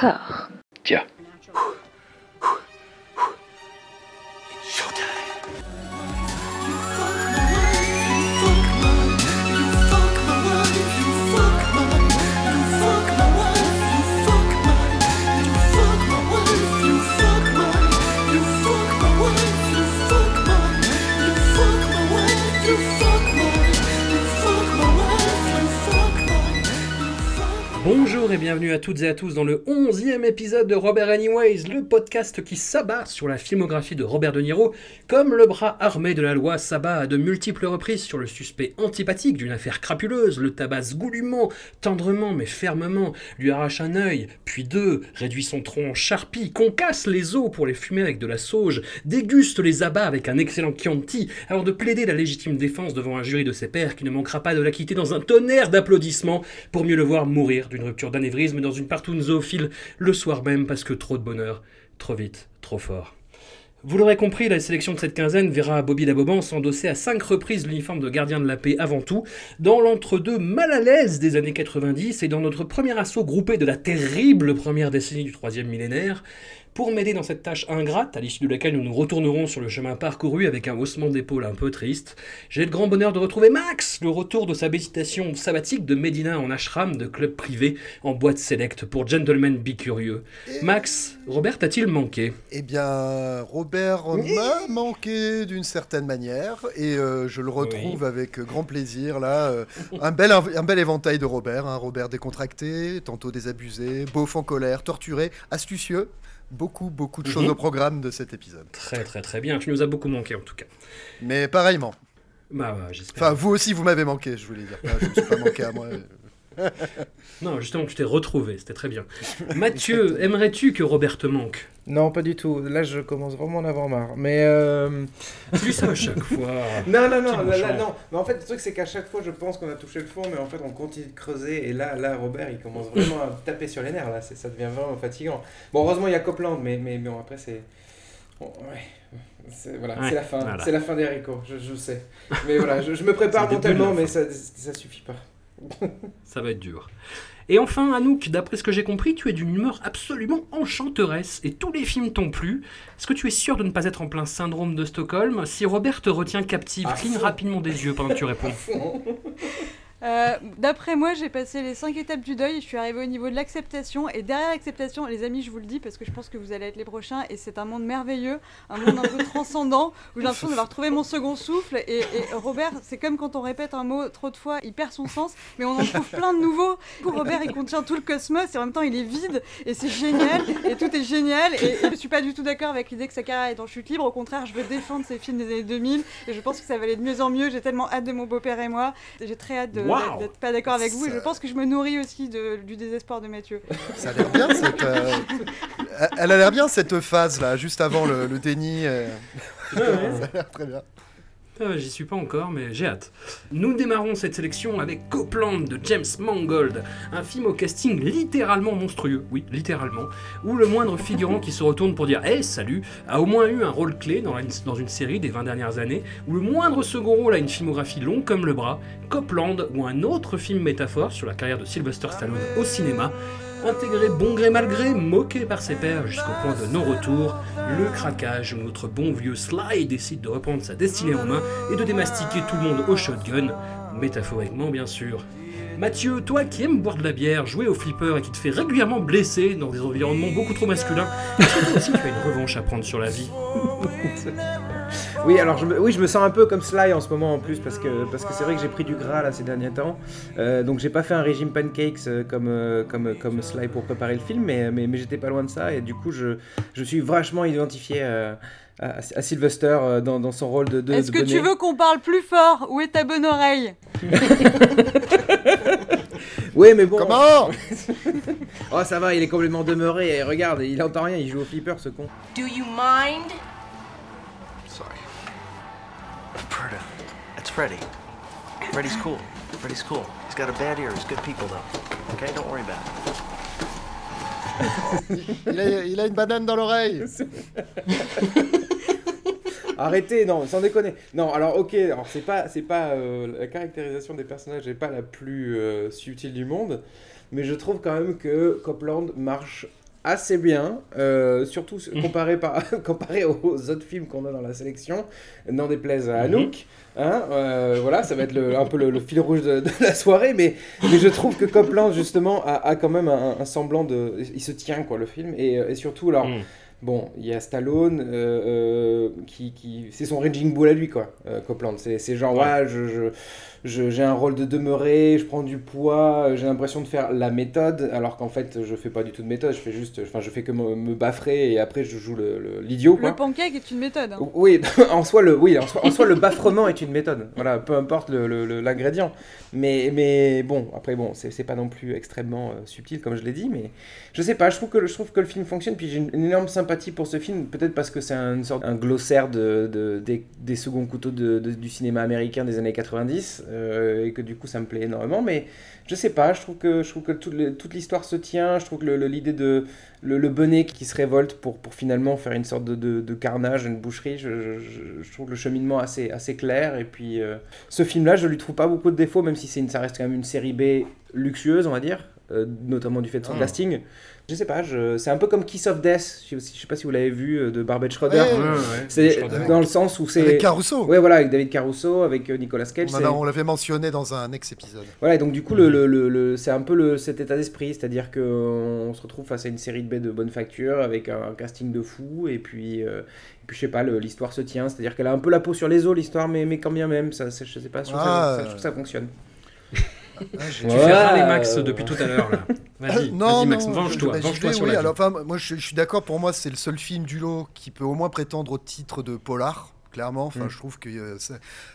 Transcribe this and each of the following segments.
D'accord. Tiens. Bonjour et bienvenue à toutes et à tous dans le 11e épisode de Robert Anyways, le podcast qui s'abat sur la filmographie de Robert De Niro, comme le bras armé de la loi s'abat à de multiples reprises sur le suspect antipathique d'une affaire crapuleuse, le tabasse goulûment, tendrement mais fermement, lui arrache un œil, puis deux, réduit son tronc en charpie, concasse les os pour les fumer avec de la sauge, déguste les abats avec un excellent Chianti, avant de plaider la légitime défense devant un jury de ses pairs qui ne manquera pas de l'acquitter dans un tonnerre d'applaudissements pour mieux le voir mourir d'une rupture d'anévrisme dans une partoune zoophile le soir même parce que trop de bonheur, trop vite, trop fort. Vous l'aurez compris, la sélection de cette quinzaine verra Bobby Daboban s'endosser à cinq reprises l'uniforme de gardien de la paix avant tout, dans l'entre-deux mal à l'aise des années 90 et dans notre premier assaut groupé de la terrible première décennie du troisième millénaire, pour m'aider dans cette tâche ingrate, à l'issue de laquelle nous nous retournerons sur le chemin parcouru avec un haussement d'épaule un peu triste, j'ai le grand bonheur de retrouver Max, le retour de sa méditation sabbatique de Médina en ashram de club privé en boîte sélecte pour gentlemen bicurieux. Max, Robert t'a-t-il manqué? Eh bien, Robert m'a manqué d'une certaine manière et euh, je le retrouve avec grand plaisir là. euh, un, bel, un bel éventail de Robert, un Robert décontracté, tantôt désabusé, beauf en colère, torturé, astucieux. Beaucoup, beaucoup de choses Mhm. au programme de cet épisode. Très très très bien, tu nous as beaucoup manqué en tout cas. Mais pareillement. Bah j'espère. Enfin, vous aussi, vous m'avez manqué, je voulais dire. Je ne me suis pas manqué à moi. Non, justement, tu t'es retrouvé, c'était très bien. Mathieu, aimerais-tu que Robert te manque? Non, pas du tout. Là, je commence vraiment à en avoir marre. Mais. euh, ça à chaque fois. Non, non, non, là, là, méchant. non. Mais en fait, le truc, c'est qu'à chaque fois, je pense qu'on a touché le fond, mais en fait, on continue de creuser. Et là, là Robert, il commence vraiment à taper sur les nerfs. Là, ça devient vraiment fatigant. Bon, heureusement, il y a Copland, mais, mais bon, après, c'est. bon, ouais. C'est voilà, Ouais, c'est la fin, voilà. c'est la fin des haricots, je, je sais. Mais voilà, je, je me prépare mentalement, mais ça, ça suffit pas. Ça va être dur. Et enfin, Anouk, d'après ce que j'ai compris, tu es d'une humeur absolument enchanteresse et tous les films t'ont plu. Est-ce que tu es sûr de ne pas être en plein syndrome de Stockholm? Si Robert te retient captive, À cligne rapidement des yeux pendant que tu réponds. Euh, D'après moi, j'ai passé les 5 étapes du deuil je suis arrivée au niveau de l'acceptation. Et derrière l'acceptation, les amis, je vous le dis parce que je pense que vous allez être les prochains et c'est un monde merveilleux, un monde un peu transcendant où j'ai l'impression d'avoir trouvé mon second souffle. Et, et Robert, c'est comme quand on répète un mot trop de fois, il perd son sens, mais on en trouve plein de nouveaux. Pour Robert, il contient tout le cosmos et en même temps, il est vide et c'est génial et tout est génial. Et, et je suis pas du tout d'accord avec l'idée que sa carrière est en chute libre. Au contraire, je veux défendre ces films des années 2000 et je pense que ça va aller de mieux en mieux. J'ai tellement hâte de mon beau-père et moi. J'ai très hâte de- Wow. d'être pas d'accord avec vous et je pense que je me nourris aussi de- du désespoir de Mathieu. Ça a l'air bien cette. euh, Elle a l'air bien cette phase là, juste avant le, le déni. euh, Ça a l'air très bien. J'y suis pas encore, mais j'ai hâte. Nous démarrons cette sélection avec Copland de James Mangold, un film au casting littéralement monstrueux, oui, littéralement, où le moindre figurant qui se retourne pour dire Hey, salut a au moins eu un rôle clé dans, une- dans une série des 20 dernières années, où le moindre second rôle a une filmographie longue comme le bras, Copland ou un autre film métaphore sur la carrière de Sylvester Stallone au cinéma, intégré bon gré mal gré, moqué par ses pairs jusqu'au point de non-retour, le craquage où notre bon vieux Sly décide de reprendre sa destinée en main et de démastiquer tout le monde au shotgun, métaphoriquement bien sûr. Mathieu, toi qui aimes boire de la bière, jouer au flipper et qui te fait régulièrement blesser dans des environnements beaucoup trop masculins, est-ce que tu as une revanche à prendre sur la vie? Oui, alors je me, oui, je me sens un peu comme Sly en ce moment en plus parce que parce que c'est vrai que j'ai pris du gras là ces derniers temps. Euh, donc j'ai pas fait un régime pancakes euh, comme euh, comme comme Sly pour préparer le film, mais mais, mais j'étais pas loin de ça et du coup je je suis vachement identifié à, à Sylvester dans, dans son rôle de. de Est-ce que tu veux qu'on parle plus fort Où est ta bonne oreille Oui, mais bon. Comment? Oh ça va, il est complètement demeuré. Et regarde, il entend rien, il joue au flipper ce con. Do you mind? Freddy. Freddy's cool. Freddy's cool. He's got a bad ear. He's good people though. Okay, don't worry about it. il a, il a une banane dans l'oreille. Arrêtez, non, sans déconner. Non, alors ok, alors c'est pas, c'est pas euh, la caractérisation des personnages n'est pas la plus euh, subtile du monde, mais je trouve quand même que Copland marche assez bien, euh, surtout comparé, par, comparé aux autres films qu'on a dans la sélection, n'en déplaise à mhm. Anouk. Hein, euh, voilà, ça va être un peu le, fil rouge de, la soirée, mais, mais je trouve que Copland, justement, a, quand même un, semblant de... Il se tient, quoi, le film, et, et surtout, alors... Mhm. Bon, il y a Stallone, qui, qui... c'est son raging bull à lui, quoi, Copland. C'est genre, ouais, je, je j'ai un rôle de demeurer, je prends du poids, j'ai l'impression de faire la méthode, alors qu'en fait je fais pas du tout de méthode, je fais juste, enfin je fais que me, me baffrer et après je joue l'idiot. Le, le, pancake est une méthode. Hein. Oui, en soi le, oui, en soi, le baffrement est une méthode. Voilà, peu importe l'ingrédient. Mais, mais bon, après bon, c'est pas non plus extrêmement euh, subtil comme je l'ai dit, mais je sais pas, je trouve que je trouve que le film fonctionne. Puis j'ai une, énorme sympathie pour ce film, peut-être parce que c'est une sorte un glossaire de, de des, des, seconds couteaux de, du cinéma américain des années 90. Euh, et que du coup ça me plaît énormément. Mais je sais pas, je trouve que, je trouve que toute l'histoire se tient. Je trouve que l'idée de le, le, bonnet qui se révolte pour, pour finalement faire une sorte de, de, carnage, une boucherie, je, trouve le cheminement assez, assez clair. Et puis euh, ce film-là, je lui trouve pas beaucoup de défauts, même si une, ça reste quand même une série B luxueuse, on va dire, euh, notamment du fait de son ah. casting. Je sais pas, c'est un peu comme Kiss of Death, je sais pas si vous l'avez vu, euh, de Barbet Schroeder. c'est dans le sens où c'est. Avec Caruso Ouais, voilà, avec David Caruso, avec euh, Nicolas Cage. On, l'avait mentionné dans un ex-épisode. Voilà, donc du coup, le, le, le, c'est un peu le, cet état d'esprit, c'est-à-dire qu'on se retrouve face à une série de baies de bonne facture, avec un, casting de fou, et puis. Euh, et puis je sais pas, l'histoire se tient, c'est-à-dire qu'elle a un peu la peau sur les os, l'histoire, mais, mais quand bien même, ça, je sais pas, je trouve, ça, je trouve que ça fonctionne. Ah, tu fais râler Max depuis tout à l'heure. Vas-y, vas Max, venge-toi. Venge oui, alors, moi, je, suis d'accord, pour moi, c'est le seul film du lot qui peut au moins prétendre au titre de polar clairement. Enfin, mm. je trouve que euh,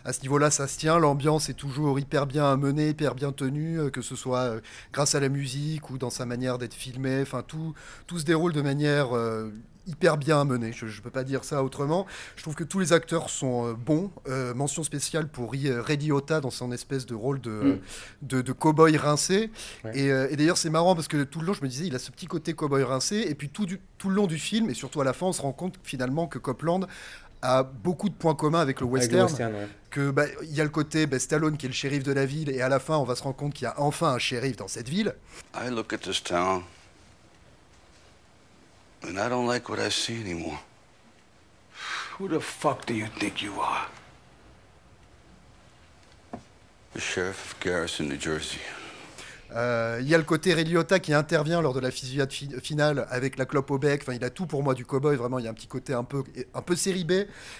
à ce niveau-là, ça se tient. L'ambiance est toujours hyper bien menée, hyper bien tenue, euh, que ce soit euh, grâce à la musique ou dans sa manière d'être filmé. Enfin, tout, tout se déroule de manière hyper bien mené, je ne peux pas dire ça autrement. Je trouve que tous les acteurs sont euh, bons. Euh, mention spéciale pour Ray Liotta dans son espèce de rôle de, mm. de, de cow-boy rincé. Et, euh, et d'ailleurs, c'est marrant parce que tout le long, je me disais, il a ce petit côté cow-boy rincé. Et puis tout, du, tout le long du film, et surtout à la fin, on se rend compte finalement que Copland a beaucoup de points communs avec le western. Que bah, il y a le côté bah, Stallone qui est le shérif de la ville, et à la fin, on va se rendre compte qu'il y a enfin un shérif dans cette ville. I look at this town. And I don't like what I see anymore. Who the fuck do you think you are? The sheriff of Garrison, New Jersey. Euh, il y a le côté Ray qui intervient lors de la fusillade finale avec la clope au bec. Enfin, il a tout pour moi du cowboy. Vraiment, il y a un petit côté un peu, un peu série B,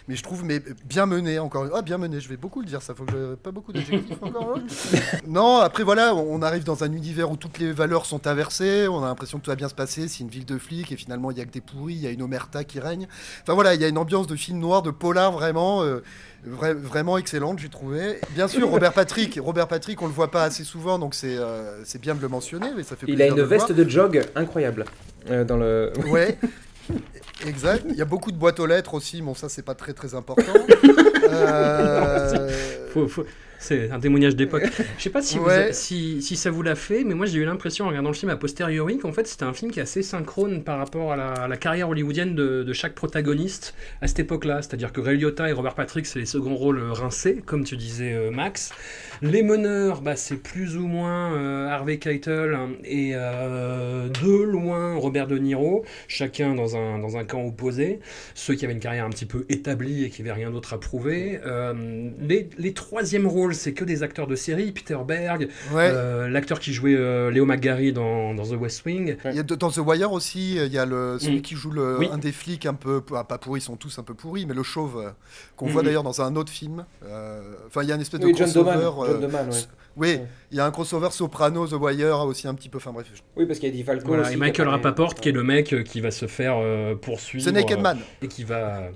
mais je trouve mais bien mené encore. Ah, bien mené. Je vais beaucoup le dire. Ça faut que je... pas beaucoup d'adjectifs encore. Hein. non, après voilà, on arrive dans un univers où toutes les valeurs sont inversées. On a l'impression que tout va bien se passer. C'est une ville de flics et finalement il y a que des pourris. Il y a une omerta qui règne. Enfin voilà, il y a une ambiance de film noir, de polar vraiment. Euh, vraiment excellente, j'ai trouvé. Bien sûr, Robert Patrick. Robert Patrick, on le voit pas assez souvent, donc c'est euh, bien de le mentionner, mais ça fait Il a une veste de jog incroyable euh, dans le. Ouais. Exact. Il y a beaucoup de boîtes aux lettres aussi. Bon, ça, c'est pas très très important. euh... faut, faut, c'est un témoignage d'époque. Je sais pas si, si, si, ça vous l'a fait, mais moi j'ai eu l'impression en regardant le film a posteriori qu'en fait c'était un film qui est assez synchrone par rapport à la, carrière hollywoodienne de, de, chaque protagoniste à cette époque-là. C'est-à-dire que Ray Liotta et Robert Patrick c'est les seconds rôles rincés, comme tu disais euh, Max. Les meneurs, bah, c'est plus ou moins euh, Harvey Keitel et euh, de loin Robert De Niro, chacun dans un, dans un camp opposé. Ceux qui avaient une carrière un petit peu établie et qui n'avaient rien d'autre à prouver. les, les troisièmes rôles c'est que des acteurs de série. Peter Berg, euh, l'acteur qui jouait euh, Léo McGarry dans, dans, The West Wing. Il y a dans The Wire aussi, il y a le, celui mm. qui joue le, un des flics un peu, pas pourris, ils sont tous un peu pourris, mais le chauve, euh, qu'on voit mm-hmm. d'ailleurs dans un autre film. Enfin, il y a une espèce de crossover. oui, il y a un crossover Soprano, The Wire aussi un petit peu. Enfin bref. Oui, parce qu'il y a Eddie Falco. Voilà, et Michael Rapaport, qui est le mec qui va se faire poursuivre. C'est Naked Man. Et qui va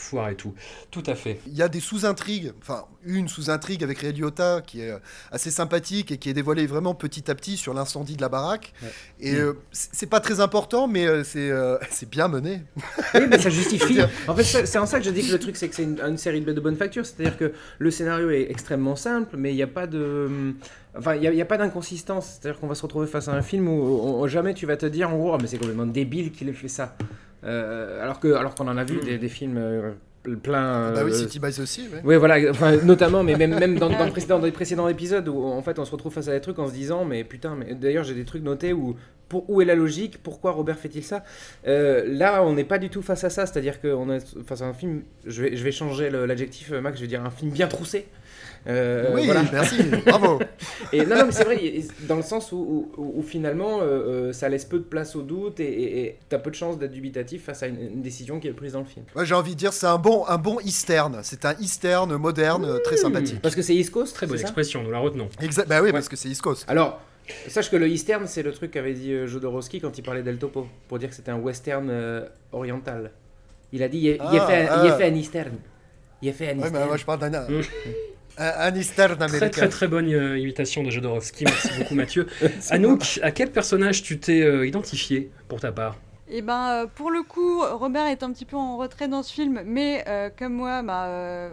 foire et tout. Tout à fait. Il y a des sous-intrigues, enfin une sous-intrigue avec Ray Liotta qui est euh, assez sympathique et qui est dévoilée vraiment petit à petit sur l'incendie de la baraque. Et euh, c'est pas très important, mais euh, c'est bien mené. Oui, mais ça justifie. en fait, c'est en ça que je dis que le truc, c'est que c'est une, série de, de bonne facture. C'est-à-dire que le scénario est extrêmement simple, mais il n'y a pas de. Enfin, il n'y a, pas d'inconsistance. C'est-à-dire qu'on va se retrouver face à un film où, jamais tu vas te dire en gros, oh, mais c'est complètement débile qu'il ait fait ça. Euh, alors que alors qu'on en a vu des, films euh, plein. Ah bah oui, euh, City Boys aussi. Oui, voilà, enfin, notamment, mais même, même dans, dans, le précédent, dans les précédents épisodes où en fait on se retrouve face à des trucs en se disant, mais putain, mais d'ailleurs j'ai des trucs notés où pour, où est la logique? Pourquoi Robert fait-il ça? Euh, Là, on n'est pas du tout face à ça. C'est-à-dire qu'on est face à un film. Je vais, je vais changer l'adjectif, Max. Je vais dire un film bien troussé. Euh, oui, merci, bravo. Et non, non mais c'est vrai, dans le sens où, où, finalement, euh, ça laisse peu de place au doute et tu as peu de chances d'être dubitatif face à une, décision qui est prise dans le film. Ouais, j'ai envie de dire, c'est un bon, un bon eastern. C'est un eastern moderne, très sympathique. Parce que c'est East Coast, très bonne expression, nous la retenons. Exact, bah oui, parce que c'est East Coast. Alors, Sache que le eastern, c'est le truc qu'avait dit euh, Jodorowsky quand il parlait d'El Topo, pour dire que c'était un western euh, oriental. Il a dit, il, a, fait, il a fait un eastern. Il a fait un eastern. Ouais, mais moi je parle d'un... Un eastern américain. Très très très bonne euh, imitation de Jodorowsky, merci beaucoup Mathieu. Anouk, à quel personnage tu t'es identifié pour ta part? Et eh ben, euh, pour le coup, Robert est un petit peu en retrait dans ce film, mais euh, comme moi, bah, euh,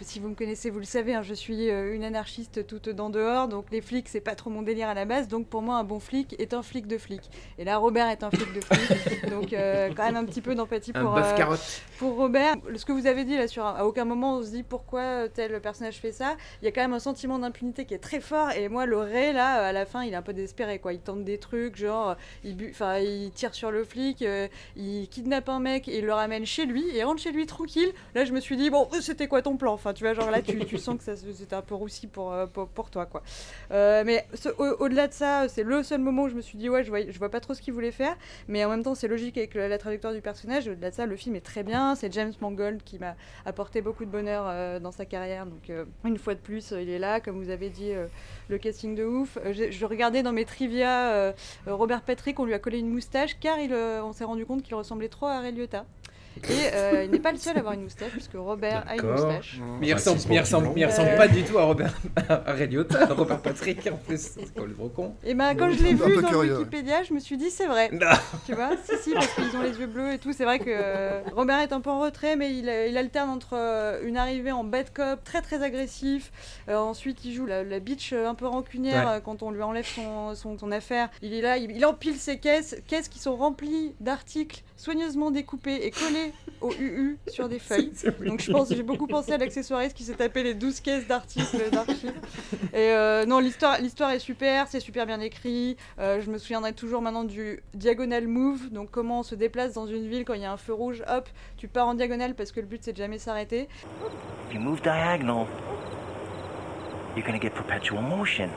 si vous me connaissez, vous le savez, hein, je suis une anarchiste toute dans dehors, donc les flics, c'est pas trop mon délire à la base, donc pour moi, un bon flic est un flic de flic. Et là, Robert est un flic de flic, donc quand même un petit peu d'empathie pour, pour Robert. Ce que vous avez dit là, sur à aucun moment on se dit pourquoi tel personnage fait ça, il y a quand même un sentiment d'impunité qui est très fort, et moi, le Ray, là, à la fin, il est un peu désespéré, quoi. Il tente des trucs, genre, il, il tire sur le flic, euh, il kidnappe un mec et il le ramène chez lui et rentre chez lui tranquille. Là, je me suis dit, bon, c'était quoi ton plan? Enfin, tu vois, genre là, tu, sens que c'était un peu roussi pour, euh, pour, toi, quoi. Euh, mais au-delà de ça, c'est le seul moment où je me suis dit, ouais, je vois, je vois pas trop ce qu'il voulait faire, mais en même temps, c'est logique avec la, trajectoire du personnage. Au-delà de ça, le film est très bien. C'est James Mangold qui m'a apporté beaucoup de bonheur dans sa carrière. Donc, une fois de plus, il est là, comme vous avez dit le casting de ouf. Euh, je, regardais dans mes trivia Robert Patrick, on lui a collé une moustache car euh, on s'est rendu compte qu'il ressemblait trop à Ray. Et euh, il n'est pas le seul à avoir une moustache, puisque Robert a une moustache. Mais il ressemble, il ressemble, il ressemble pas du tout à Robert à à Robert Patrick en plus, c'est le gros con. Et bah quand je l'ai vu dans Wikipédia, je me suis dit c'est vrai. tu vois, si si, parce qu'ils ont les yeux bleus et tout. C'est vrai que euh, Robert est un peu en retrait, mais il, il alterne entre euh, une arrivée en bad cop très très agressif. ensuite, il joue la, la bitch un peu rancunière quand on lui enlève son, son, son affaire. Il est là, il, il empile ses caisses, caisses qui sont remplies d'articles soigneusement découpés et collés au UU sur des feuilles. Donc je pense, j'ai beaucoup pensé à l'accessoiriste qui s'est tapé les 12 caisses d'articles d'archives. Et euh, non, l'histoire, l'histoire est super, c'est super bien écrit. Euh, je me souviendrai toujours maintenant du diagonal move, donc comment on se déplace dans une ville quand il y a un feu rouge, hop, tu pars en diagonale parce que le but c'est de jamais s'arrêter. you move diagonal, you're gonna get perpetual motion.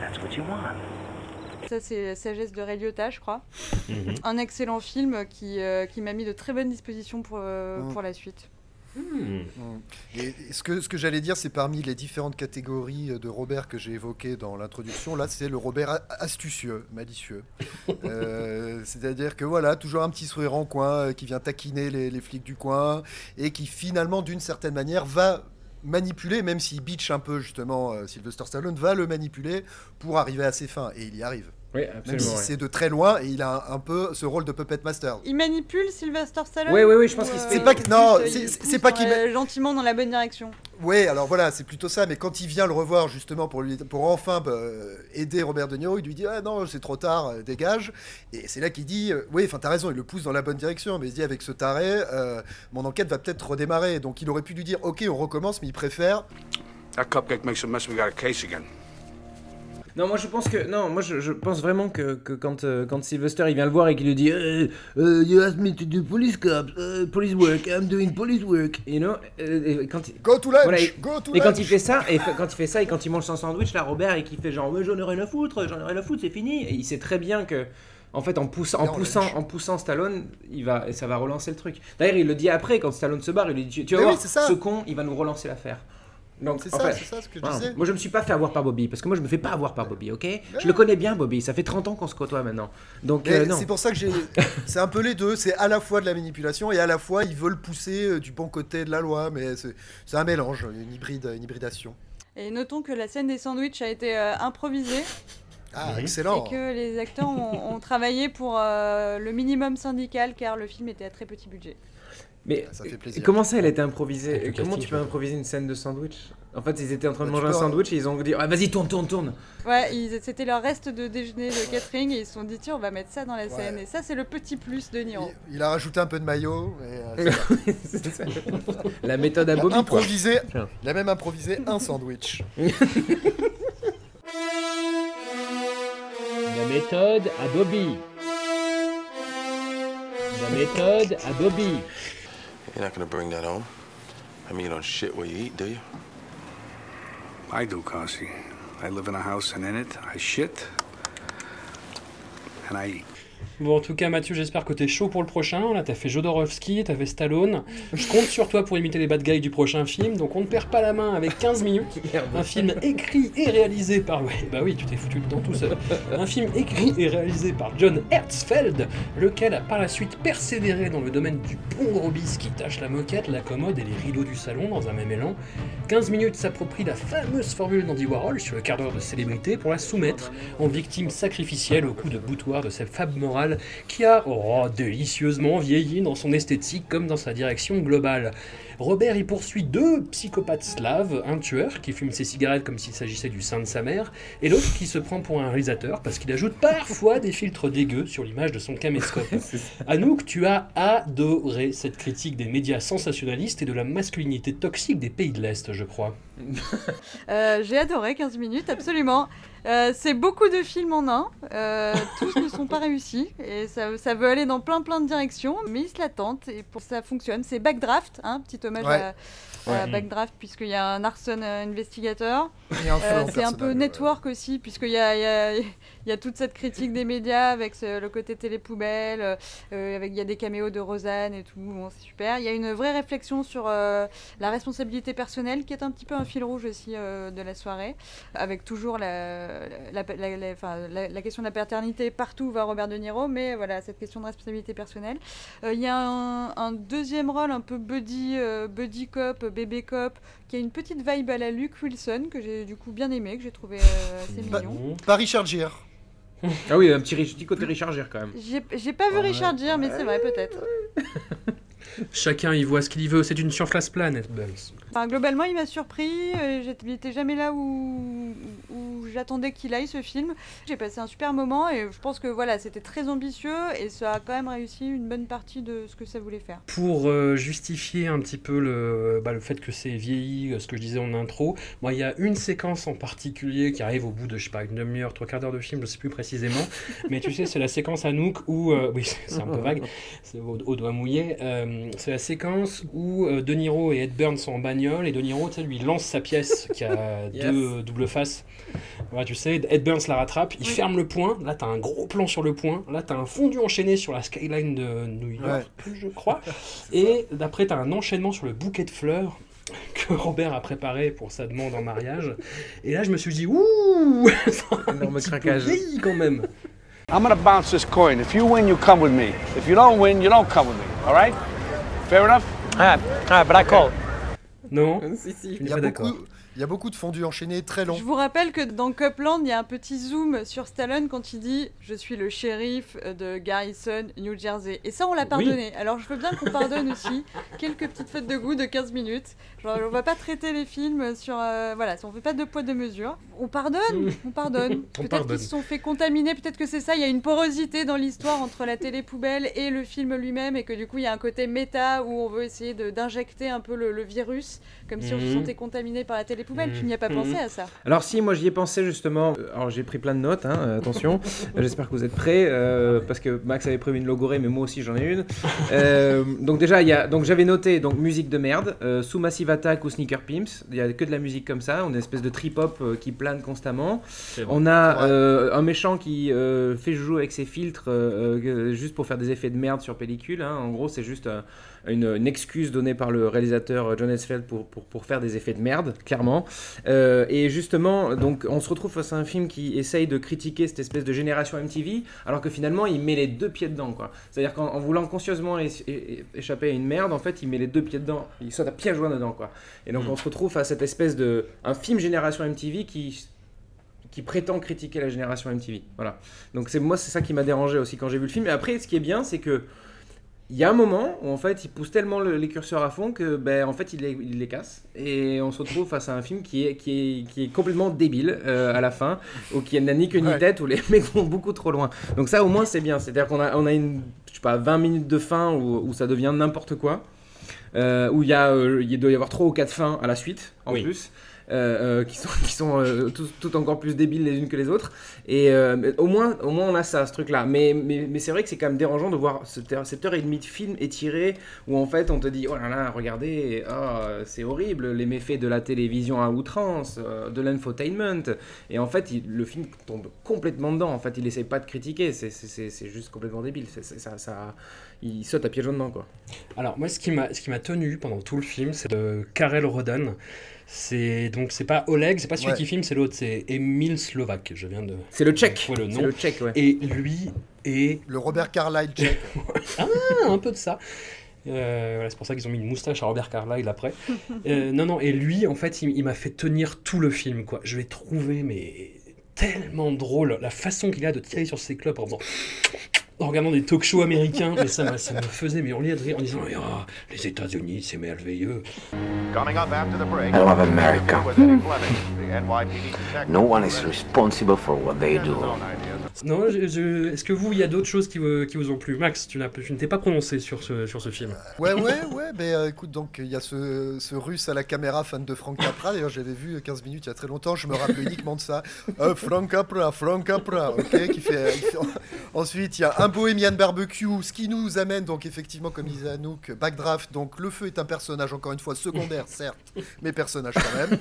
That's what you want. Ça, c'est Sagesse de Ray je crois. Mhm. Un excellent film qui, euh, qui m'a mis de très bonnes dispositions pour, euh, mm. pour la suite. Mm. Mm. Et ce que, ce que j'allais dire, c'est parmi les différentes catégories de Robert que j'ai évoquées dans l'introduction, là, c'est le Robert astucieux, malicieux. Euh, c'est-à-dire que voilà, toujours un petit sourire en coin qui vient taquiner les, les flics du coin et qui finalement, d'une certaine manière, va manipuler, même s'il bitch un peu justement Sylvester Stallone, va le manipuler pour arriver à ses fins. Et il y arrive. Oui, Même si c'est de très loin et il a un, peu ce rôle de puppet master. Il manipule Sylvester Stallone Oui, oui, oui, je pense qu'il se fait. Pas non, c'est pas qu'il euh, gentiment dans la bonne direction. Oui, alors voilà, c'est plutôt ça. Mais quand il vient le revoir justement pour lui, pour enfin bah, aider Robert De Niro, il lui dit ah non, c'est trop tard, euh, dégage. Et c'est là qu'il dit euh, oui, enfin t'as raison, il le pousse dans la bonne direction. Mais il dit avec ce taré, mon enquête va peut-être redémarrer. Donc il aurait pu lui dire ok, on recommence, mais il préfère. That cupcake makes a mess. We got a case again. Non, moi je pense que non, moi je, je pense vraiment que, que quand, euh, quand Sylvester il vient le voir et qu'il lui dit uh, You asked me to do police cops, uh, police work, I'm doing police work, you know. Et quand il, go to lunch, voilà, go to et quand il fait ça, et quand il fait ça et quand il mange son sandwich, là Robert et qui fait genre j'en ai rien à foutre, j'en ai rien à foutre, c'est fini. Et il sait très bien que en fait, en, poussant, en, poussant, en poussant Stallone, il va, ça va relancer le truc. D'ailleurs, il le dit après, quand Stallone se barre, il lui dit Tu vas voir, ce con, il va nous relancer l'affaire. Donc, c'est ça, ça, ce que je disais. Moi, je me suis pas fait avoir par Bobby, parce que moi, je me fais pas avoir par Bobby, ok? Je le connais bien, Bobby. Ça fait 30 ans qu'on se côtoie maintenant. Donc, euh, c'est pour ça que j'ai. c'est un peu les deux. C'est à la fois de la manipulation et à la fois ils veulent pousser euh, du bon côté de la loi, mais c'est un mélange, une hybride, une hybridation. Et notons que la scène des sandwichs a été euh, improvisée. Ah, excellent. Et que les acteurs ont, travaillé pour le minimum syndical, car le film était à très petit budget. Mais ça fait plaisir. comment ça, elle a été improvisée Comment tu peux improviser une scène de sandwich En fait, ils étaient en train de bah, manger un sandwich et ils ont dit ah, vas-y, tourne, tourne, tourne. Ouais, c'était leur reste de déjeuner de catering et ils se sont dit tiens, on va mettre ça dans la scène. Et ça, c'est le petit plus de Niro. Il, a rajouté un peu de maillot. Euh, la méthode à Bobby. Improvisé, il a même improvisé un sandwich. méthode à Bobby. La méthode à Bobby. You're not gonna bring that home. I mean, you don't shit where you eat, do you? I do, Kasi. I live in a house and in it I shit and I eat. Bon, en tout cas, Mathieu, j'espère que t'es chaud pour le prochain. Là, t'as fait Jodorowsky, t'as fait Stallone. Je compte sur toi pour imiter les bad guys du prochain film. Donc, on ne perd pas la main avec 15 minutes. Un film écrit et réalisé par. Ouais, bah oui, tu t'es foutu dedans tout seul. Un film écrit et réalisé par John Hertzfeld, lequel a par la suite persévéré dans le domaine du bon gros bis qui tâche la moquette, la commode et les rideaux du salon dans un même élan. 15 minutes s'approprie la fameuse formule d'Andy Warhol sur le quart d'heure de célébrité pour la soumettre en victime sacrificielle au coup de boutoir de cette fable morale qui a oh, délicieusement vieilli dans son esthétique comme dans sa direction globale. Robert y poursuit deux psychopathes slaves, un tueur qui fume ses cigarettes comme s'il s'agissait du sein de sa mère, et l'autre qui se prend pour un réalisateur parce qu'il ajoute parfois des filtres dégueux sur l'image de son caméscope. Anouk, tu as adoré cette critique des médias sensationnalistes et de la masculinité toxique des pays de l'Est, je crois. Euh, J'ai adoré 15 minutes, absolument. Euh, c'est beaucoup de films en un. Euh, tous ne sont pas réussis. Et ça, ça, veut aller dans plein plein de directions. Mais ils se la tentent. Et pour ça fonctionne. C'est Backdraft, hein, petit hommage Ouais. à, à Backdraft, puisqu'il y a un arson euh, investigateur. Un Euh, flanc c'est un peu network aussi, puisqu'il y a, y, a, il y a toute cette critique des médias avec ce- le côté télé-poubelle, euh, avec, il y a des caméos de Rosanne et tout, bon, c'est super. Il y a une vraie réflexion sur euh, la responsabilité personnelle, qui est un petit peu un fil rouge aussi euh, de la soirée, avec toujours la, question de la paternité partout va Robert De Niro, mais voilà, cette question de responsabilité personnelle. Euh, Il y a un, un deuxième rôle un peu buddy, buddy cop, bébé cop, qui a une petite vibe à la Luke Wilson, que j'ai du coup bien aimé, que j'ai trouvé assez Bah, mignon. Pas Richard Gere. Ah oui, un petit, côté Richard Gere quand même. J'ai j'ai pas vu Richard Gere, mais c'est vrai, peut-être. Chacun y voit ce qu'il y veut, c'est une surface planète, Buns. Enfin, globalement, il m'a surpris. euh, j'étais- Il était jamais là où, où j'attendais qu'il aille, ce film. J'ai passé un super moment et je pense que voilà, c'était très ambitieux et ça a quand même réussi une bonne partie de ce que ça voulait faire. Pour euh, justifier un petit peu le, bah, le fait que c'est vieilli, euh, ce que je disais en intro, moi il y a une séquence en particulier qui arrive au bout de, je sais pas, une demi-heure, trois quarts d'heure de film, je sais plus précisément, mais tu sais, c'est la séquence Anouk où, euh, oui, c'est un peu vague, c'est au, au doigt mouillé, euh, c'est la séquence où euh, De Niro et Ed Burns sont en bagnole et De Niro, tu sais, lui lance sa pièce qui a Yes. deux doubles faces. Ouais, tu sais, Ed Burns la rattrape, il Oui. ferme le point, là t'as un gros plan sur le point, là t'as un fondu enchaîné sur la skyline de New York, je crois. Et d'après, tu as un enchaînement sur le bouquet de fleurs que Robert a préparé pour sa demande en mariage. Et là, je me suis dit, ouh, Énorme craquage. quand même. I'm gonna bounce this coin. If you win, you come with me. If you don't win, you don't come with me. All right? Fair enough? Ah, ah, but I call. Non si, si. Je a pas d'accord. beaucoup, il y a beaucoup de fondus enchaînés très longs. Je vous rappelle que dans Copland, il y a un petit zoom sur Stallone quand il dit Je suis le shérif de Garrison, New Jersey. Et ça, on l'a pardonné. Alors, je veux bien qu'on pardonne aussi quelques petites fautes de goût de 15 minutes. Genre, on va pas traiter les films sur. euh, voilà, on fait pas deux poids, deux mesures. On pardonne, on pardonne. On Peut-être pardonne. qu'ils se sont fait contaminer, peut-être que c'est ça. Il y a une porosité dans l'histoire entre la télé poubelle et le film lui-même, et que du coup, il y a un côté méta où on veut essayer de- d'injecter un peu le, le virus, comme si on se Mhm. sentait contaminé par la télé poubelle. Tu n'y as pas Mhm. pensé à ça Alors si, moi j'y ai pensé justement. Euh, Alors j'ai pris plein de notes, hein, euh, attention. Euh, J'espère que vous êtes prêts, euh, parce que Max avait prévu une logorée, mais moi aussi j'en ai une. Euh, donc déjà, il y a, donc j'avais noté donc musique de merde, euh, sous Massive Attack ou Sneaker Pimps. Il y a que de la musique comme ça, on a une espèce de trip hop euh, qui plane constamment. On a Ouais. euh, un méchant qui euh, fait jouer avec ses filtres juste pour faire des effets de merde sur pellicule. hein. En gros, c'est juste euh, une, une excuse donnée par le réalisateur euh, John Esfeld pour, pour, pour faire des effets de merde, clairement. Euh, et justement, donc, on se retrouve face à un film qui essaye de critiquer cette espèce de génération MTV, alors que finalement, il met les deux pieds dedans. quoi. C'est-à-dire qu'en en voulant é- échapper à une merde, en fait, il met les deux pieds dedans. Il saute à pieds joints dedans. quoi. Et donc, on se retrouve à cette espèce de. un film génération MTV qui qui prétend critiquer la génération MTV. Voilà. Donc c'est moi c'est ça qui m'a dérangé aussi quand j'ai vu le film. Et après ce qui est bien c'est que il y a un moment où en fait il pousse tellement le- les curseurs à fond que ben en fait il les, il les casse et on se retrouve face à un film qui est qui est, qui est complètement débile euh, à la fin ou qui n'a ni queue ni Ouais. tête où les mecs vont beaucoup trop loin. Donc ça au moins c'est bien. C'est-à-dire qu'on a on a une je sais pas 20 minutes de fin où, où ça devient n'importe quoi. Euh, où il y a euh, il doit y avoir 3 ou 4 fins à la suite en Oui. plus. Euh, qui sont, qui sont toutes encore plus débiles les unes que les autres. Et au, moins, au moins, on a ça, ce truc-là. Mais, mais, mais c'est vrai que c'est quand même dérangeant de voir cette, cette, heure et demie de film étiré où en fait on te dit oh là là, regardez, oh, c'est horrible, les méfaits de la télévision à outrance, de l'infotainment. Et en fait, le film tombe complètement dedans. En fait, il essaye pas de critiquer, c'est juste complètement débile. ça, ça, il saute à pieds jaunes dedans, quoi. Alors, moi, ce qui m'a tenu pendant tout le film, c'est de Karel Rodan. C'est donc c'est pas Oleg, c'est pas celui qui filme, c'est l'autre, c'est Emil Slovak. Je viens de. C'est le tchèque. le nom. Le tchèque, ouais. Et lui est le Robert Carlyle tchèque. ah, un peu de ça. Euh, c'est pour ça qu'ils ont mis une moustache à Robert Carlyle après. Euh, non, non, et lui, en fait, il, il m'a fait tenir tout le film, quoi. Je l'ai trouvé, mais tellement drôle, la façon qu'il a de tirer sur ses clopes en faisant en regardant des talk shows américains, mais ça, ça me faisait mais on de rire en disant oh, les États-Unis, c'est merveilleux. I love America. No one is responsible for what they do. Non, est-ce que vous, il y a d'autres choses qui vous, ont plu Max, tu, tu ne t'es pas prononcé sur ce, film. Ouais, ouais, ouais. Mais euh, écoute, donc il y a ce, russe à la caméra, fan de Frank Capra. D'ailleurs, j'avais vu 15 minutes il y a très longtemps. Je me rappelle uniquement de ça. Euh, Frank Capra, Frank Capra, ok. Qui fait, Ensuite, il y a un Bohemian Barbecue, ce qui nous amène donc effectivement, comme disait Anouk, Backdraft. Donc le feu est un personnage, encore une fois, secondaire, certes, mais personnage quand même.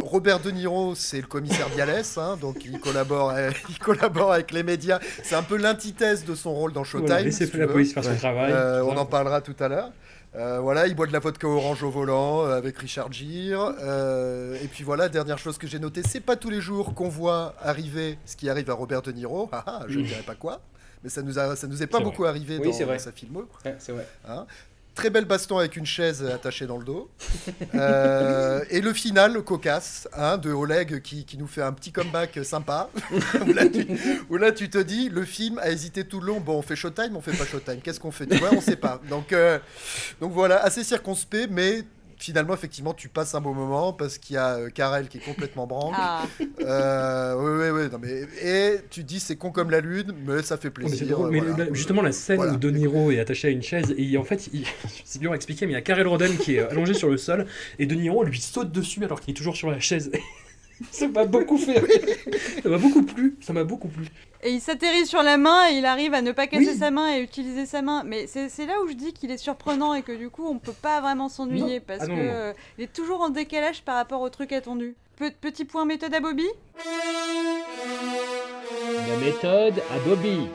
Robert De Niro, c'est le commissaire Bialès, hein, donc il collabore, il collabore avec avec les médias. C'est un peu l'antithèse de son rôle dans Showtime. Voilà, laissez la police faire son travail. Euh, on en parlera tout à l'heure. Euh, voilà, il boit de la vodka orange au volant euh, avec Richard Gere. et puis voilà, dernière chose que j'ai notée, c'est pas tous les jours qu'on voit arriver ce qui arrive à Robert De Niro. Ah, ah, je ne dirais pas quoi, mais ça nous a, ça nous est pas beaucoup arrivé dans, sa filmo. c'est vrai. Hein Très belle baston avec une chaise attachée dans le dos. Euh, et le final, le cocasse, hein, de Oleg qui, qui, nous fait un petit comeback sympa. où, là, tu, te dis, le film a hésité tout le long. Bon, on fait Showtime, on fait pas Showtime. Qu'est-ce qu'on fait? Tu vois, on sait pas. Donc, euh, donc voilà, assez circonspect, mais finalement, effectivement, tu passes un bon moment parce qu'il y a euh, Karel qui est complètement branle. Ah. Euh, oui, oui, oui. Non, mais, et tu dis, c'est con comme la lune, mais ça fait plaisir. mais, justement, la scène où De Niro est attaché à une chaise, et en fait, c'est dur à expliquer, mais il y a Karel Roden qui est allongé sur le sol, et De Niro lui saute dessus alors qu'il est toujours sur la chaise. ça m'a beaucoup fait ça m'a beaucoup plu. Ça m'a beaucoup plu. Et il s'atterrit sur la main et il arrive à ne pas casser sa main et utiliser sa main. Mais c'est là où je dis qu'il est surprenant et que du coup on peut pas vraiment s'ennuyer parce qu'il ah que il est toujours en décalage par rapport au truc attendu. petit point méthode à Bobby. La méthode à Bobby.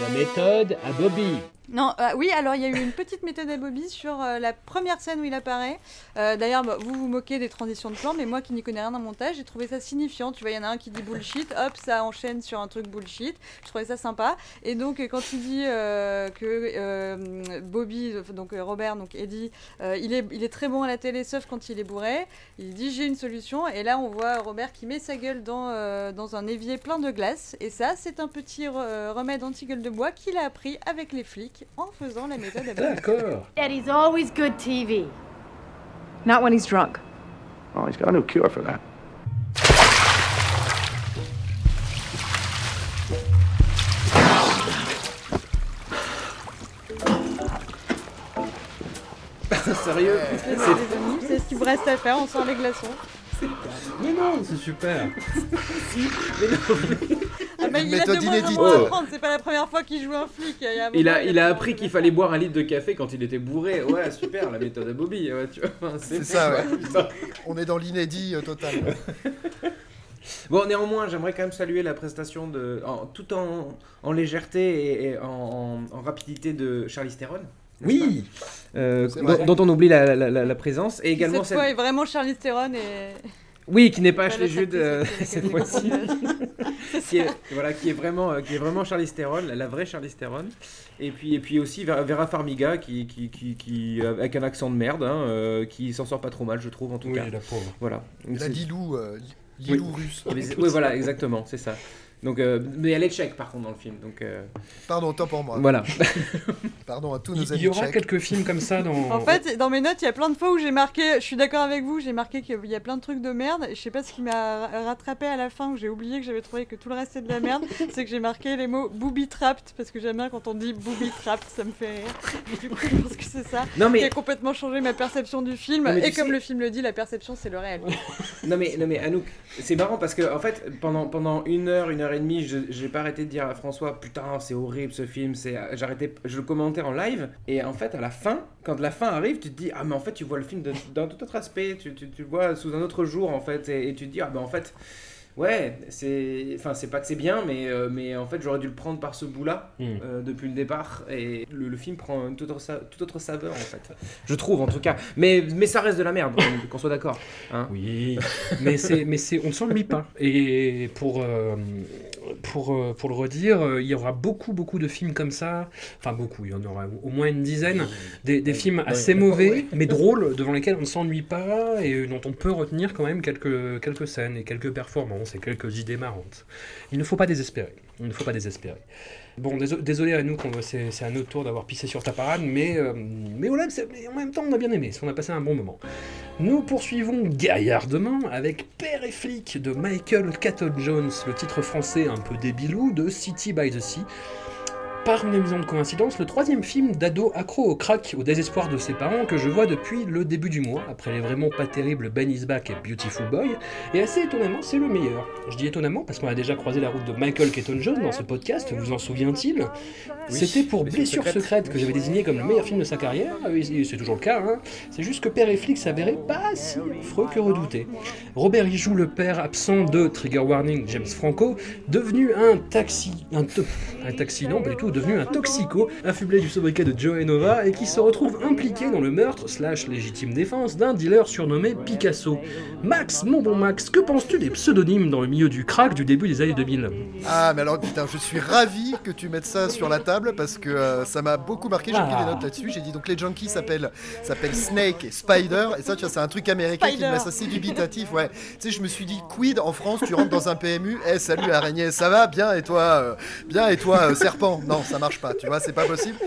La méthode à Bobby. Non, euh, oui, alors il y a eu une petite méthode à Bobby sur euh, la première scène où il apparaît. Euh, d'ailleurs, bah, vous vous moquez des transitions de plan, mais moi qui n'y connais rien en montage, j'ai trouvé ça signifiant. Tu vois, il y en a un qui dit bullshit, hop, ça enchaîne sur un truc bullshit. Je trouvais ça sympa. Et donc, quand il dit que Bobby, donc Robert, donc Eddie, il, est, très bon à la télé, sauf quand il est bourré, il dit j'ai une solution. Et là, on voit Robert qui met sa gueule dans un évier plein de glace. Et ça, c'est un petit remède anti-gueule de bois qu'il a appris avec les flics en faisant la méthode D'accord. Eddie's always good TV. Not when he's drunk. Oh, he's got a new cure for that. Sérieux? C'est ce qu'il vous reste à faire, on sort les glaçons. Mais non, c'est super. Ah, mais il a méthode inédite. C'est pas la première fois qu'il joue un flic. Il a, il a appris qu'il fallait boire un litre de café quand il était bourré. Ouais, super, la méthode à Bobby. c'est ça, ouais. On est dans l'inédit euh, total. Bon, néanmoins, j'aimerais quand même saluer la prestation de, tout en, en légèreté et, en, en, rapidité de Charlie Theron. Oui, euh, dont, on oublie la, la, la, présence et également cette fois est vraiment Charlie Theron et oui, qui n'est pas Ashley Judd euh, cette fois-ci. Qui, est, voilà, qui, est vraiment, euh, qui est vraiment Charlize Theron, la, vraie Charlize Theron. Et puis, et puis aussi Vera Farmiga, qui, qui, qui, avec un accent de merde, hein, euh, qui s'en sort pas trop mal, je trouve, en tout oui, cas. La pauvre. Voilà. La Lilou, Lilou russe. Oui, voilà, exactement, c'est ça. Donc, euh, mais elle est tchèque par contre dans le film. Donc, euh, Pardon, autant pour moi. voilà. Pardon à tous nos Il amis y aura tchèques. quelques films comme ça dans. En fait, dans mes notes, il y a plein de fois où j'ai marqué, je suis d'accord avec vous, j'ai marqué qu'il y a plein de trucs de merde. Et je sais pas ce qui m'a ra- rattrapé à la fin où j'ai oublié que j'avais trouvé que tout le reste c'est de la merde. c'est que j'ai marqué les mots booby trapped parce que j'aime bien quand on dit booby trapped, ça me fait rire. Et du coup, je pense que c'est ça Non qui mais a complètement changé ma perception du film. Et comme sais- le film le dit, la perception c'est le réel. Non mais, non mais Anouk, c'est marrant parce que en fait pendant, pendant une heure, une heure et demie, je j'ai pas arrêté de dire à François putain c'est horrible ce film, c'est j'arrêtais, je le commentais en live et en fait à la fin, quand la fin arrive, tu te dis ah mais en fait tu vois le film d'un tout autre aspect, tu, tu, tu le vois sous un autre jour en fait et, et tu te dis ah ben en fait ouais c'est, enfin c'est pas que c'est bien mais euh, mais en fait j'aurais dû le prendre par ce bout là Hmm. depuis le départ et le, le film prend une toute autre, sa- toute autre saveur en fait, je trouve en tout cas, mais mais ça reste de la merde, qu'on soit d'accord. Hein Oui, mais c'est, mais c'est, on ne s'ennuie pas. Et pour, euh, pour, euh, pour le redire, euh, il y aura beaucoup, beaucoup de films comme ça. Enfin, beaucoup, il y en aura au moins une dizaine. Des, des films assez mauvais, mais drôles, devant lesquels on ne s'ennuie pas et dont on peut retenir quand même quelques, quelques scènes et quelques performances et quelques idées marrantes. Il ne faut pas désespérer. Il ne faut pas désespérer. Bon, déso- désolé à nous, c'est à notre tour d'avoir pissé sur ta parade, mais, euh, mais, en même temps, on a bien aimé, on a passé un bon moment. Nous poursuivons gaillardement avec Père et flic de Michael Caton Jones, le titre français un peu débilou de City by the Sea. Par une amusante coïncidence, le troisième film d'ado accro au crack au désespoir de ses parents que je vois depuis le début du mois, après les vraiment pas terribles Ben Is Back et Beautiful Boy, et assez étonnamment, c'est le meilleur. Je dis étonnamment parce qu'on a déjà croisé la route de Michael Keaton Jones dans ce podcast, vous en souvient-il? C'était pour Blessure secrète. secrète que j'avais désigné comme le meilleur film de sa carrière, et c'est toujours le cas, hein. c'est juste que Père et flic s'avérait pas si affreux que redouté. Robert y joue le père absent de Trigger Warning, James Franco, devenu un taxi, un, un taxi non pas du tout, devenu un toxico, affublé du sobriquet de Joe Nova et qui se retrouve impliqué dans le meurtre slash légitime défense d'un dealer surnommé Picasso. Max, mon bon Max, que penses-tu des pseudonymes dans le milieu du crack du début des années 2000 Ah, mais alors putain, je suis ravi que tu mettes ça sur la table parce que euh, ça m'a beaucoup marqué. J'ai pris Ah. des notes là-dessus. J'ai dit donc les junkies s'appellent s'appellent Snake et Spider. Et ça, tu vois, c'est un truc américain qui me laisse assez dubitatif. Ouais. Tu sais, je me suis dit, quid en France, tu rentres dans un PMU. Eh, salut araignée, ça va? Bien et toi euh, Bien et toi, euh, serpent? Non, ça marche pas. Tu vois, c'est pas possible.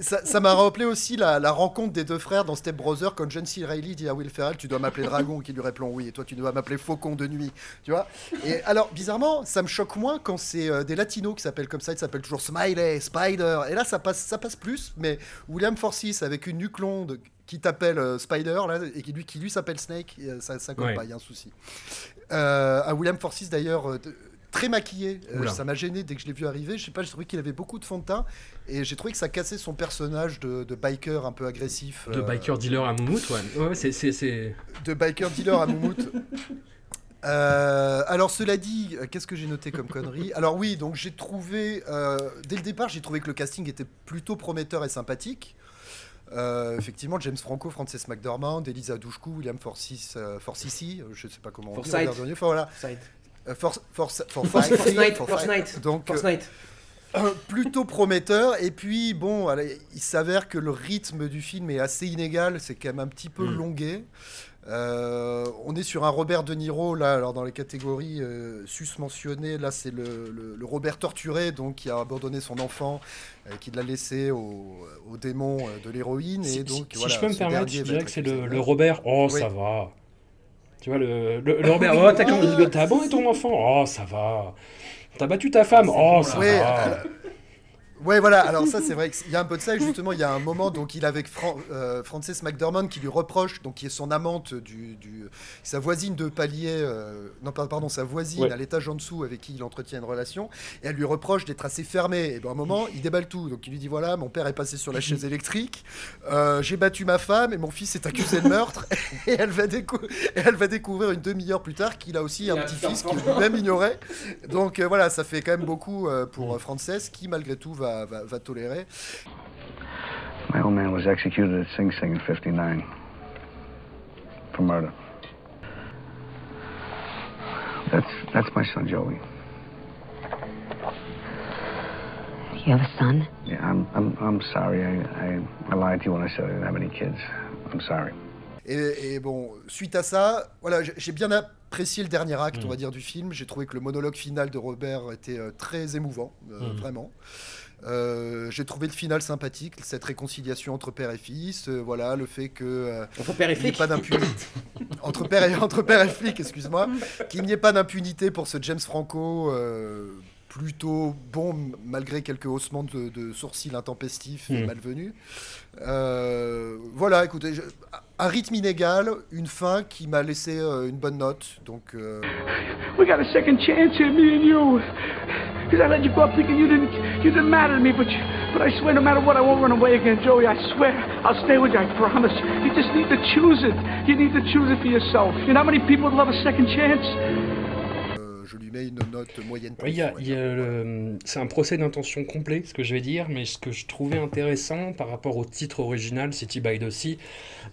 Ça m'a rappelé aussi la, la rencontre des deux frères dans Step Brothers quand John C. Reilly dit à Will Ferrell, tu dois m'appeler Dragon, qui lui répond oui. Et toi, tu dois m'appeler Faucon de nuit. Tu vois Et alors, bizarrement, ça me choque moins quand c'est euh, des latinos qui s'appellent comme ça. Ils s'appellent toujours Smiley, Spider. Et là, ça passe, ça passe plus. Mais William Forsythe avec une nuque longue qui t'appelle euh, Spider là, et qui lui, qui lui s'appelle Snake, euh, ça, ça colle Ouais. pas, il y a un souci. Euh, à William Forsythe d'ailleurs. Très maquillé, Euh, ça m'a gêné dès que je l'ai vu arriver. Je sais pas, j'ai trouvé qu'il avait beaucoup de fond de teint et j'ai trouvé que ça cassait son personnage de, de biker un peu agressif. De euh, biker dealer à Moumout, ouais. Ouais, c'est- c'est- c'est... de biker dealer à Moumout. Euh, alors cela dit, qu'est-ce que j'ai noté comme connerie? Alors oui, donc j'ai trouvé, euh, dès le départ, j'ai trouvé que le casting était plutôt prometteur et sympathique. Euh, effectivement, James Franco, Frances McDormand, Elisa Douchkou, William Forsythe, euh, je sais pas comment on dit. Enfin, voilà. Forsythe. Euh, Force- Force- For- Forsythe, Forsythe, Forsythe, Donc, euh, Fortnite. plutôt prometteur. Et puis, bon, allez, il s'avère que le rythme du film est assez inégal. C'est quand même un petit peu Mm. longué. Euh, on est sur un Robert De Niro, là, alors dans les catégories euh, sus-mentionnées, là c'est le, le- le Robert torturé, donc qui a abandonné son enfant, euh, qui l'a laissé au, au démon euh, de l'héroïne. Si, et donc, si voilà, je peux me permettre, je dirais que c'est le, le Robert. Oh, Oui. ça va. Tu vois, le, le, le Robert. Oh, t'as quand- t'as abandonné ton enfant. Oh, ça va. T'as battu ta femme. Oh, ça Ouais, va. Ouais, voilà. Alors ça, c'est vrai qu'il y a un peu de ça. Et justement, il y a un moment, donc il est avec Fran- euh, Frances McDormand qui lui reproche, donc qui est son amante du, du- sa voisine de palier, euh, non par- pardon, sa voisine Ouais. à l'étage en dessous avec qui il entretient une relation. Et elle lui reproche d'être assez fermé. Et ben, à un moment, il déballe tout. Donc il lui dit voilà, mon père est passé sur la chaise électrique. euh, J'ai battu ma femme et mon fils est accusé de meurtre. et elle va, décou- et elle va découvrir une demi-heure plus tard qu'il a aussi un petit-fils petit qui est lui-même ignoré. Donc voilà, ça fait quand même beaucoup pour Frances qui malgré tout va, va, va tolérer. My old man was executed at Sing Sing in 59 for murder. That's that's my son Joey. You have a son? Yeah, I'm I'm I'm sorry. I, I I lied to you when I said I didn't have any kids. I'm sorry. Et, et bon, suite à ça, voilà, j'ai- bien apprécié apprécié le dernier acte, on va dire, du film. J'ai trouvé que le monologue final de Robert était très émouvant, vraiment. J'ai trouvé le final sympathique, cette réconciliation entre père et fils, voilà, le fait que entre père et flic, pas d'impunité entre père et entre père et flic, excuse-moi, qu'il n'y ait pas d'impunité pour ce James Franco plutôt bon, malgré quelques haussements de, sourcils intempestifs et hmm. malvenus. Euh, voilà, écoutez, un rythme inégal, une fin qui m'a laissé euh, une bonne note. Donc. Euh... We got a second chance here, me and you. Because I let you go up thinking you didn't, you didn't matter to me, but you, but I swear no matter what, I won't run away again, Joey. I swear, I'll stay with you. I promise. You just need to choose it. You need to choose it for yourself. You know how many people would love a second chance? Je lui mets une note moyenne. Oui, c'est un procès d'intention complet, ce que je vais dire, mais ce que je trouvais intéressant par rapport au titre original, City by the Sea,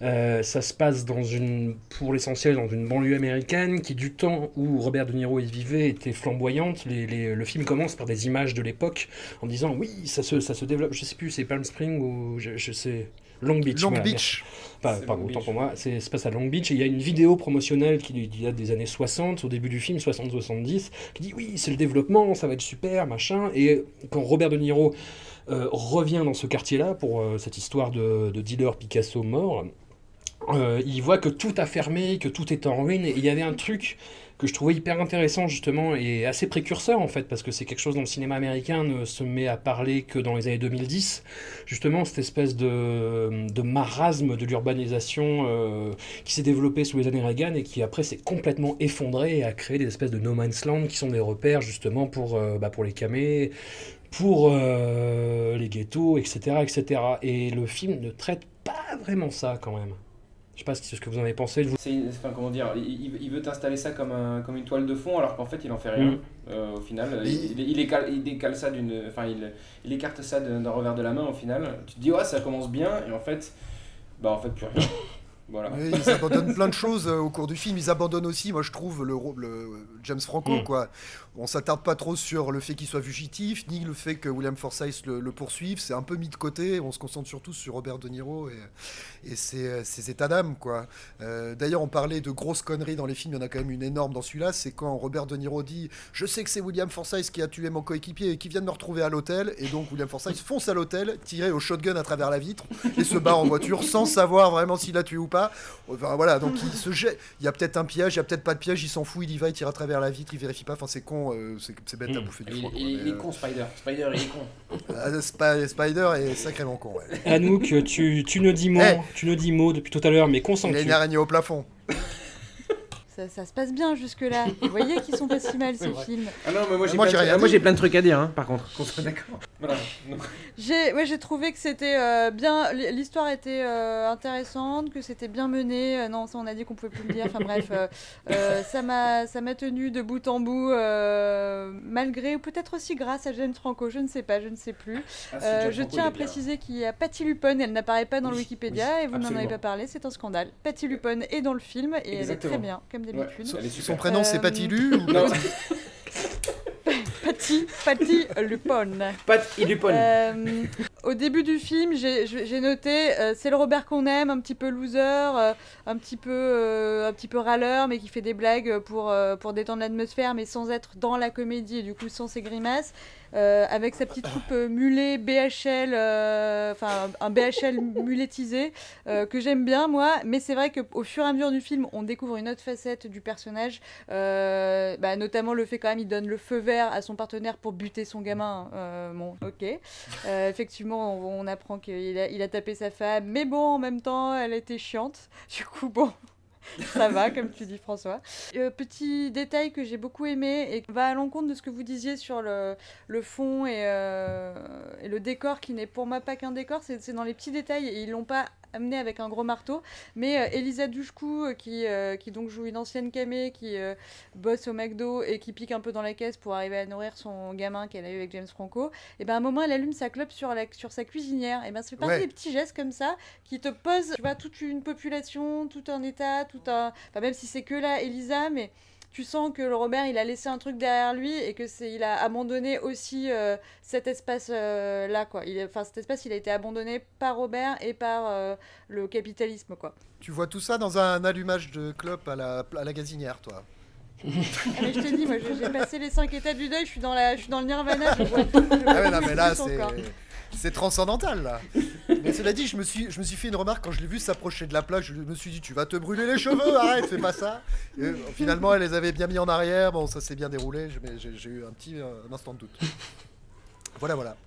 euh, ça se passe dans une, pour l'essentiel dans une banlieue américaine qui, du temps où Robert De Niro y vivait, était flamboyante. Les, le film commence par des images de l'époque en disant oui, ça se, ça se développe, je sais plus, c'est Palm Spring ou je, je sais. Long Beach. Long Beach. pardon, autant pour moi. C'est passe à Long Beach. Et il y a une vidéo promotionnelle qui date des années 60, au début du film, 60-70, qui dit oui, c'est le développement, ça va être super, machin. Et quand Robert De Niro euh, revient dans ce quartier-là pour euh, cette histoire de, de, dealer Picasso mort, euh, il voit que tout a fermé, que tout est en ruine. Et il y avait un truc que je trouvais hyper intéressant justement et assez précurseur en fait parce que c'est quelque chose dont le cinéma américain ne se met à parler que dans les années 2010 justement cette espèce de, de marasme de l'urbanisation euh, qui s'est développé sous les années Reagan et qui après s'est complètement effondré et a créé des espèces de no man's land qui sont des repères justement pour, euh, bah, pour les camés pour euh, les ghettos etc etc et le film ne traite pas vraiment ça quand même sais pas ce que vous en avez pensé. Vous... Enfin, comment dire, il, veut t'installer ça comme, un, comme une toile de fond, alors qu'en fait, il en fait rien. Mm. Euh, au final, il, il, il, décale ça d'une, enfin, il, il écarte ça d'un revers de la main. Au final, tu te dis ouais, ça commence bien, et en fait, bah en fait plus rien. Voilà. ils abandonnent plein de choses euh, au cours du film. Ils abandonnent aussi, moi je trouve, le, le James Franco. Mm. Quoi. On s'attarde pas trop sur le fait qu'il soit fugitif, ni le fait que William Forsythe le, poursuive. C'est un peu mis de côté. On se concentre surtout sur Robert De Niro et, et ses, ses, états d'âme. Quoi. Euh, d'ailleurs, on parlait de grosses conneries dans les films. Il y en a quand même une énorme dans celui-là. C'est quand Robert De Niro dit Je sais que c'est William Forsythe qui a tué mon coéquipier et qui vient de me retrouver à l'hôtel. Et donc William Forsythe fonce à l'hôtel, tiré au shotgun à travers la vitre et se barre en voiture sans savoir vraiment s'il a tué ou pas. Enfin, voilà, donc il se jette. Il y a peut-être un piège, il y a peut-être pas de piège, il s'en fout, il y va, il tire à travers la vitre, il vérifie pas. Enfin, c'est con, euh, c'est bête à hmm. bouffer du foie. Il, est con, euh, Spider. Spider, il est con. Ah, Spider est sacrément con, ouais. Anouk, tu, tu ne dis mot, eh tu ne dis mot depuis tout à l'heure, mais concentre. Il y a une araignée au plafond. Ça, se passe bien jusque-là. Vous voyez qu'ils sont pas si mal ces films. Ah non, mais moi j'ai plein, plein, de trucs à dire, hein, par contre. Qu'on soit d'accord. Voilà. J'ai ouais, trouvé que c'était euh, bien. L'histoire était euh, intéressante, que c'était bien mené. Euh, non, ça on a dit qu'on pouvait plus le dire. Enfin bref, ça m'a tenu de bout en bout, malgré ou peut-être aussi grâce à Jane Franco. Je ne sais pas, je ne sais plus. Ah, je tiens à préciser qu'il y a Patty Lupone. Elle n'apparaît pas dans le Wikipédia et vous n'en avez pas parlé. C'est un scandale. Patty Lupone est dans le film et elle est très bien. Comme son prénom, c'est Patillu ou non. Patty, Patty Lupon. Patty Lupon. Euh, au début du film, j'ai noté, euh, c'est le Robert qu'on aime, un petit peu loser, euh, un, petit peu, un petit peu râleur, mais qui fait des blagues pour, pour détendre l'atmosphère, mais sans être dans la comédie et du coup sans ses grimaces. Euh, avec sa petite coupe euh, mulet BHL, euh, enfin un BHL muletisé, que j'aime bien moi, mais c'est vrai qu'au fur et à mesure du film, on découvre une autre facette du personnage, bah, notamment le fait quand même il donne le feu vert à son partenaire pour buter son gamin. bon, ok. effectivement, on, apprend qu'il a, il a tapé sa femme, mais bon, en même temps, elle était chiante. Du coup, bon. ça va, comme tu dis François. Euh, petit détail que j'ai beaucoup aimé et qui va à l'encontre de ce que vous disiez sur le, le fond et, euh, et, le décor qui n'est pour moi pas qu'un décor, c'est dans les petits détails et ils l'ont pas amené avec un gros marteau. Mais euh, Elisa Dushku, euh, qui, euh, qui donc joue une ancienne camé, qui bosse au McDo et qui pique un peu dans la caisse pour arriver à nourrir son gamin qu'elle a eu avec James Franco, et ben à un moment elle allume sa clope sur, la, sur sa cuisinière. Et ben c'est partie des petits gestes comme ça qui te posent, tu vois, toute une population, tout un état, tout un. Enfin, même si c'est que là, Elisa, mais tu sens que le Robert il a laissé un truc derrière lui et que c'est il a abandonné aussi euh, cet espace euh, quoi. Enfin cet espace il a été abandonné par Robert et par euh, le capitalisme quoi. Tu vois tout ça dans un allumage de clope à la, à la gazinière toi? Mais je te dis, moi j'ai passé les 5 étapes du deuil, je suis dans, la, je suis dans le nirvana. Je vois je Ah ouais, non, mais là, c'est. C'est transcendantal là. Mais cela dit, je me suis, je me suis fait une remarque quand je l'ai vu s'approcher de la plage. Je me suis dit, tu vas te brûler les cheveux, arrête, fais pas ça. Et, euh, finalement, elle les avait bien mis en arrière. Bon, ça s'est bien déroulé, mais j'ai j'ai eu un petit euh, un instant de doute. Voilà, voilà.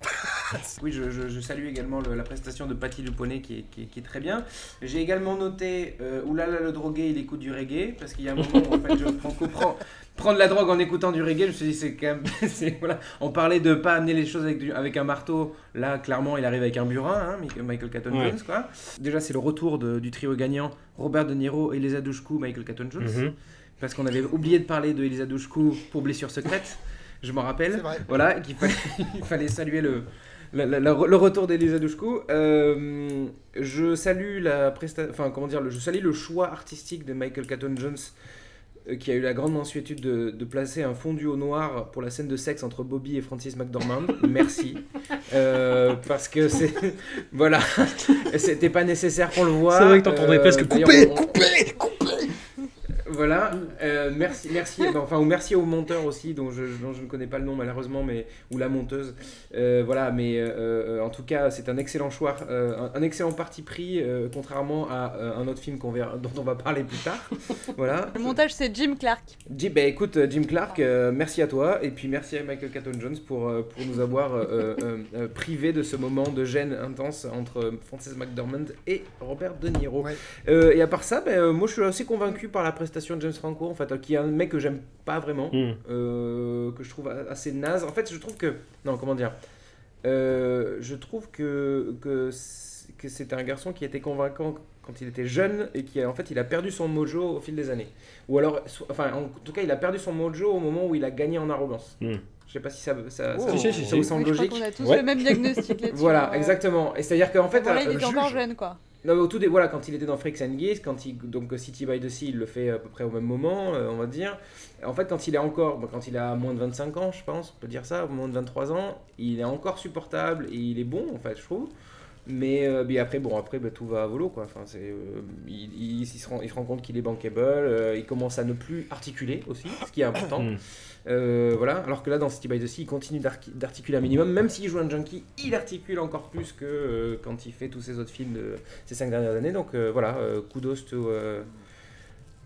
Oui, je, je- je salue également le- la prestation de Patti Luponet qui est, qui est- qui est très bien. J'ai également noté euh, Oulala le drogué, il écoute du reggae parce qu'il y a un moment où en fait, je Franco prend, prend de la drogue en écoutant du reggae. Je me suis dit, c'est quand même. voilà. On parlait de pas amener les choses avec, du- avec un marteau. Là, clairement, il arrive avec un burin, hein, Michael- Michael Caton Ouais. Jones. Quoi. Déjà, c'est le retour de- du trio gagnant Robert De Niro, Elisa Dushku, Michael Caton Jones. Mhm. Parce qu'on avait oublié de parler de Elisa Dushku pour Blessure secrète. Je m'en rappelle. Voilà, qu'il fallait, il fallait saluer le, la- la- la- le retour d'Elisa Dushku. Euh, je salue la presta... enfin comment dire, le, je salue le choix artistique de Michael Caton Jones euh, qui a eu la grande mansuétude de, de placer un fondu au noir pour la scène de sexe entre Bobby et Francis McDormand. Merci. Euh, parce que c'est. Voilà. C'était pas nécessaire qu'on le voit. C'est vrai que t'entendrais Euh, presque couper, on- couper, couper. Voilà, euh, merci, merci, bah, enfin, ou merci au monteur aussi, dont je, dont je ne connais pas le nom malheureusement, mais ou la monteuse. Euh, voilà, mais euh, en tout cas, c'est un excellent choix, euh, un, un excellent parti pris, euh, contrairement à euh, un autre film qu'on verra, dont on va parler plus tard. voilà. Le montage, c'est Jim Clark. Jim, bah, écoute, Jim Clark, euh, merci à toi, et puis merci à Michael Caton Jones pour, pour nous avoir euh, euh, euh, privé de ce moment de gêne intense entre Frances McDormand et Robert De Niro. Ouais. Euh, et à part ça, ben, euh, moi je suis assez convaincu par la prestation de James Franco, en fait, euh, qui est un mec que j'aime pas vraiment, Mm. euh, que je trouve assez naze. En fait, je trouve que. Non, comment dire Euh, Je trouve que, que c'est- que c'est un garçon qui était convaincant quand il était jeune et qui, a- en fait, il a perdu son mojo au fil des années. Ou alors, so- enfin, en tout cas, il a perdu son mojo au moment où il a gagné en arrogance. Mm. Je sais pas si ça, ça, Oh. ça- Si, si, si, ça si. vous Oui, semble je crois logique. qu'on a tous Ouais. le même diagnostic là-dessus. Voilà, Ouais. exactement. Et c'est-à-dire qu'en fait, Voilà, il euh, juge. encore jeune, quoi. Non, au tout dé- voilà, quand il était dans Freaks and Geese, quand il, donc City by the Sea, il le fait à peu près au même moment, euh, on va dire. En fait, quand il est encore, quand il a moins de 25 ans, je pense, on peut dire ça, moins de 23 ans, il est encore supportable et il est bon, en fait, je trouve. Mais, euh, mais après, bon, après, bah, tout va à volo, quoi. Enfin, c'est, euh, il, il- il se rend, il se rend compte qu'il est bankable, euh, il commence à ne plus articuler aussi, ce qui est important. Mm. Euh, voilà, alors que là dans City by the Sea, il continue d'arti- d'articuler un minimum, même s'il joue un junkie, il articule encore plus que euh, quand il fait tous ces autres films de ces cinq dernières années. Donc euh, voilà, euh, kudos to, euh,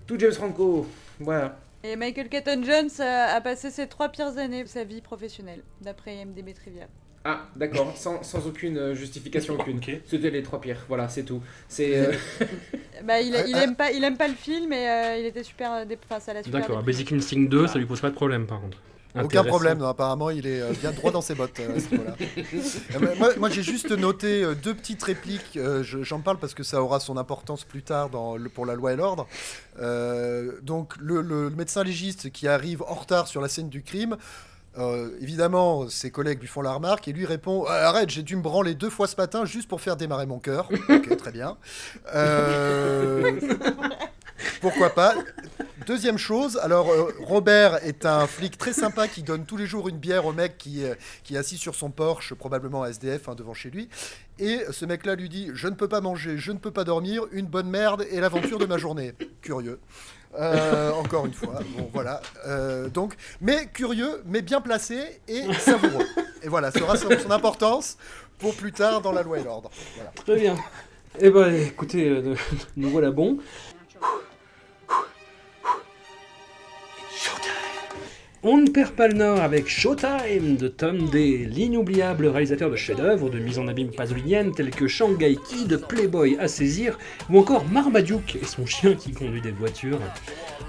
to James Franco. Voilà. Et Michael Caton Jones a passé ses trois pires années de sa vie professionnelle, d'après IMDb Trivia. Ah, d'accord, sans, sans aucune euh, justification aucune. Ok. C'était les trois pires, voilà, c'est tout. C'est. euh, Bah, il, il aime pas, il aime pas le film et euh, il était super, euh, dé- enfin, ça l'a super. D'accord. Basic Instinct 2, ça lui pose pas de problème par contre. Aucun problème, non, apparemment il est euh, bien droit dans ses bottes euh, à ce niveau-là. Euh, moi- j'ai juste noté euh, deux petites répliques, euh, je- j'en parle parce que ça aura son importance plus tard dans le- pour la loi et l'ordre. Euh, donc le, le- le médecin légiste qui arrive en retard sur la scène du crime, euh, évidemment ses collègues lui font la remarque et lui répond Ah, Arrête, j'ai dû me branler deux fois ce matin juste pour faire démarrer mon cœur. Ok, très bien. Euh, pourquoi pas Deuxième chose, alors euh, Robert est un flic très sympa qui donne tous les jours une bière au mec qui, euh, qui est assis sur son Porsche, probablement à SDF, hein, devant chez lui. Et ce mec-là lui dit Je ne peux pas manger, je ne peux pas dormir, une bonne merde et l'aventure de ma journée. Curieux. Euh, encore une fois, bon voilà. Euh, donc, mais curieux, mais bien placé et savoureux. Et voilà, ça aura son, son importance pour plus tard dans la loi et l'ordre. Très bien. Eh ben, écoutez, nous voilà bons. On ne perd pas le nord avec Showtime de Tom Day, l'inoubliable réalisateur de chefs-d'œuvre de mise en abîme pasolinienne tels que Shanghai Kid, Playboy à saisir, ou encore Marmaduke et son chien qui conduit des voitures.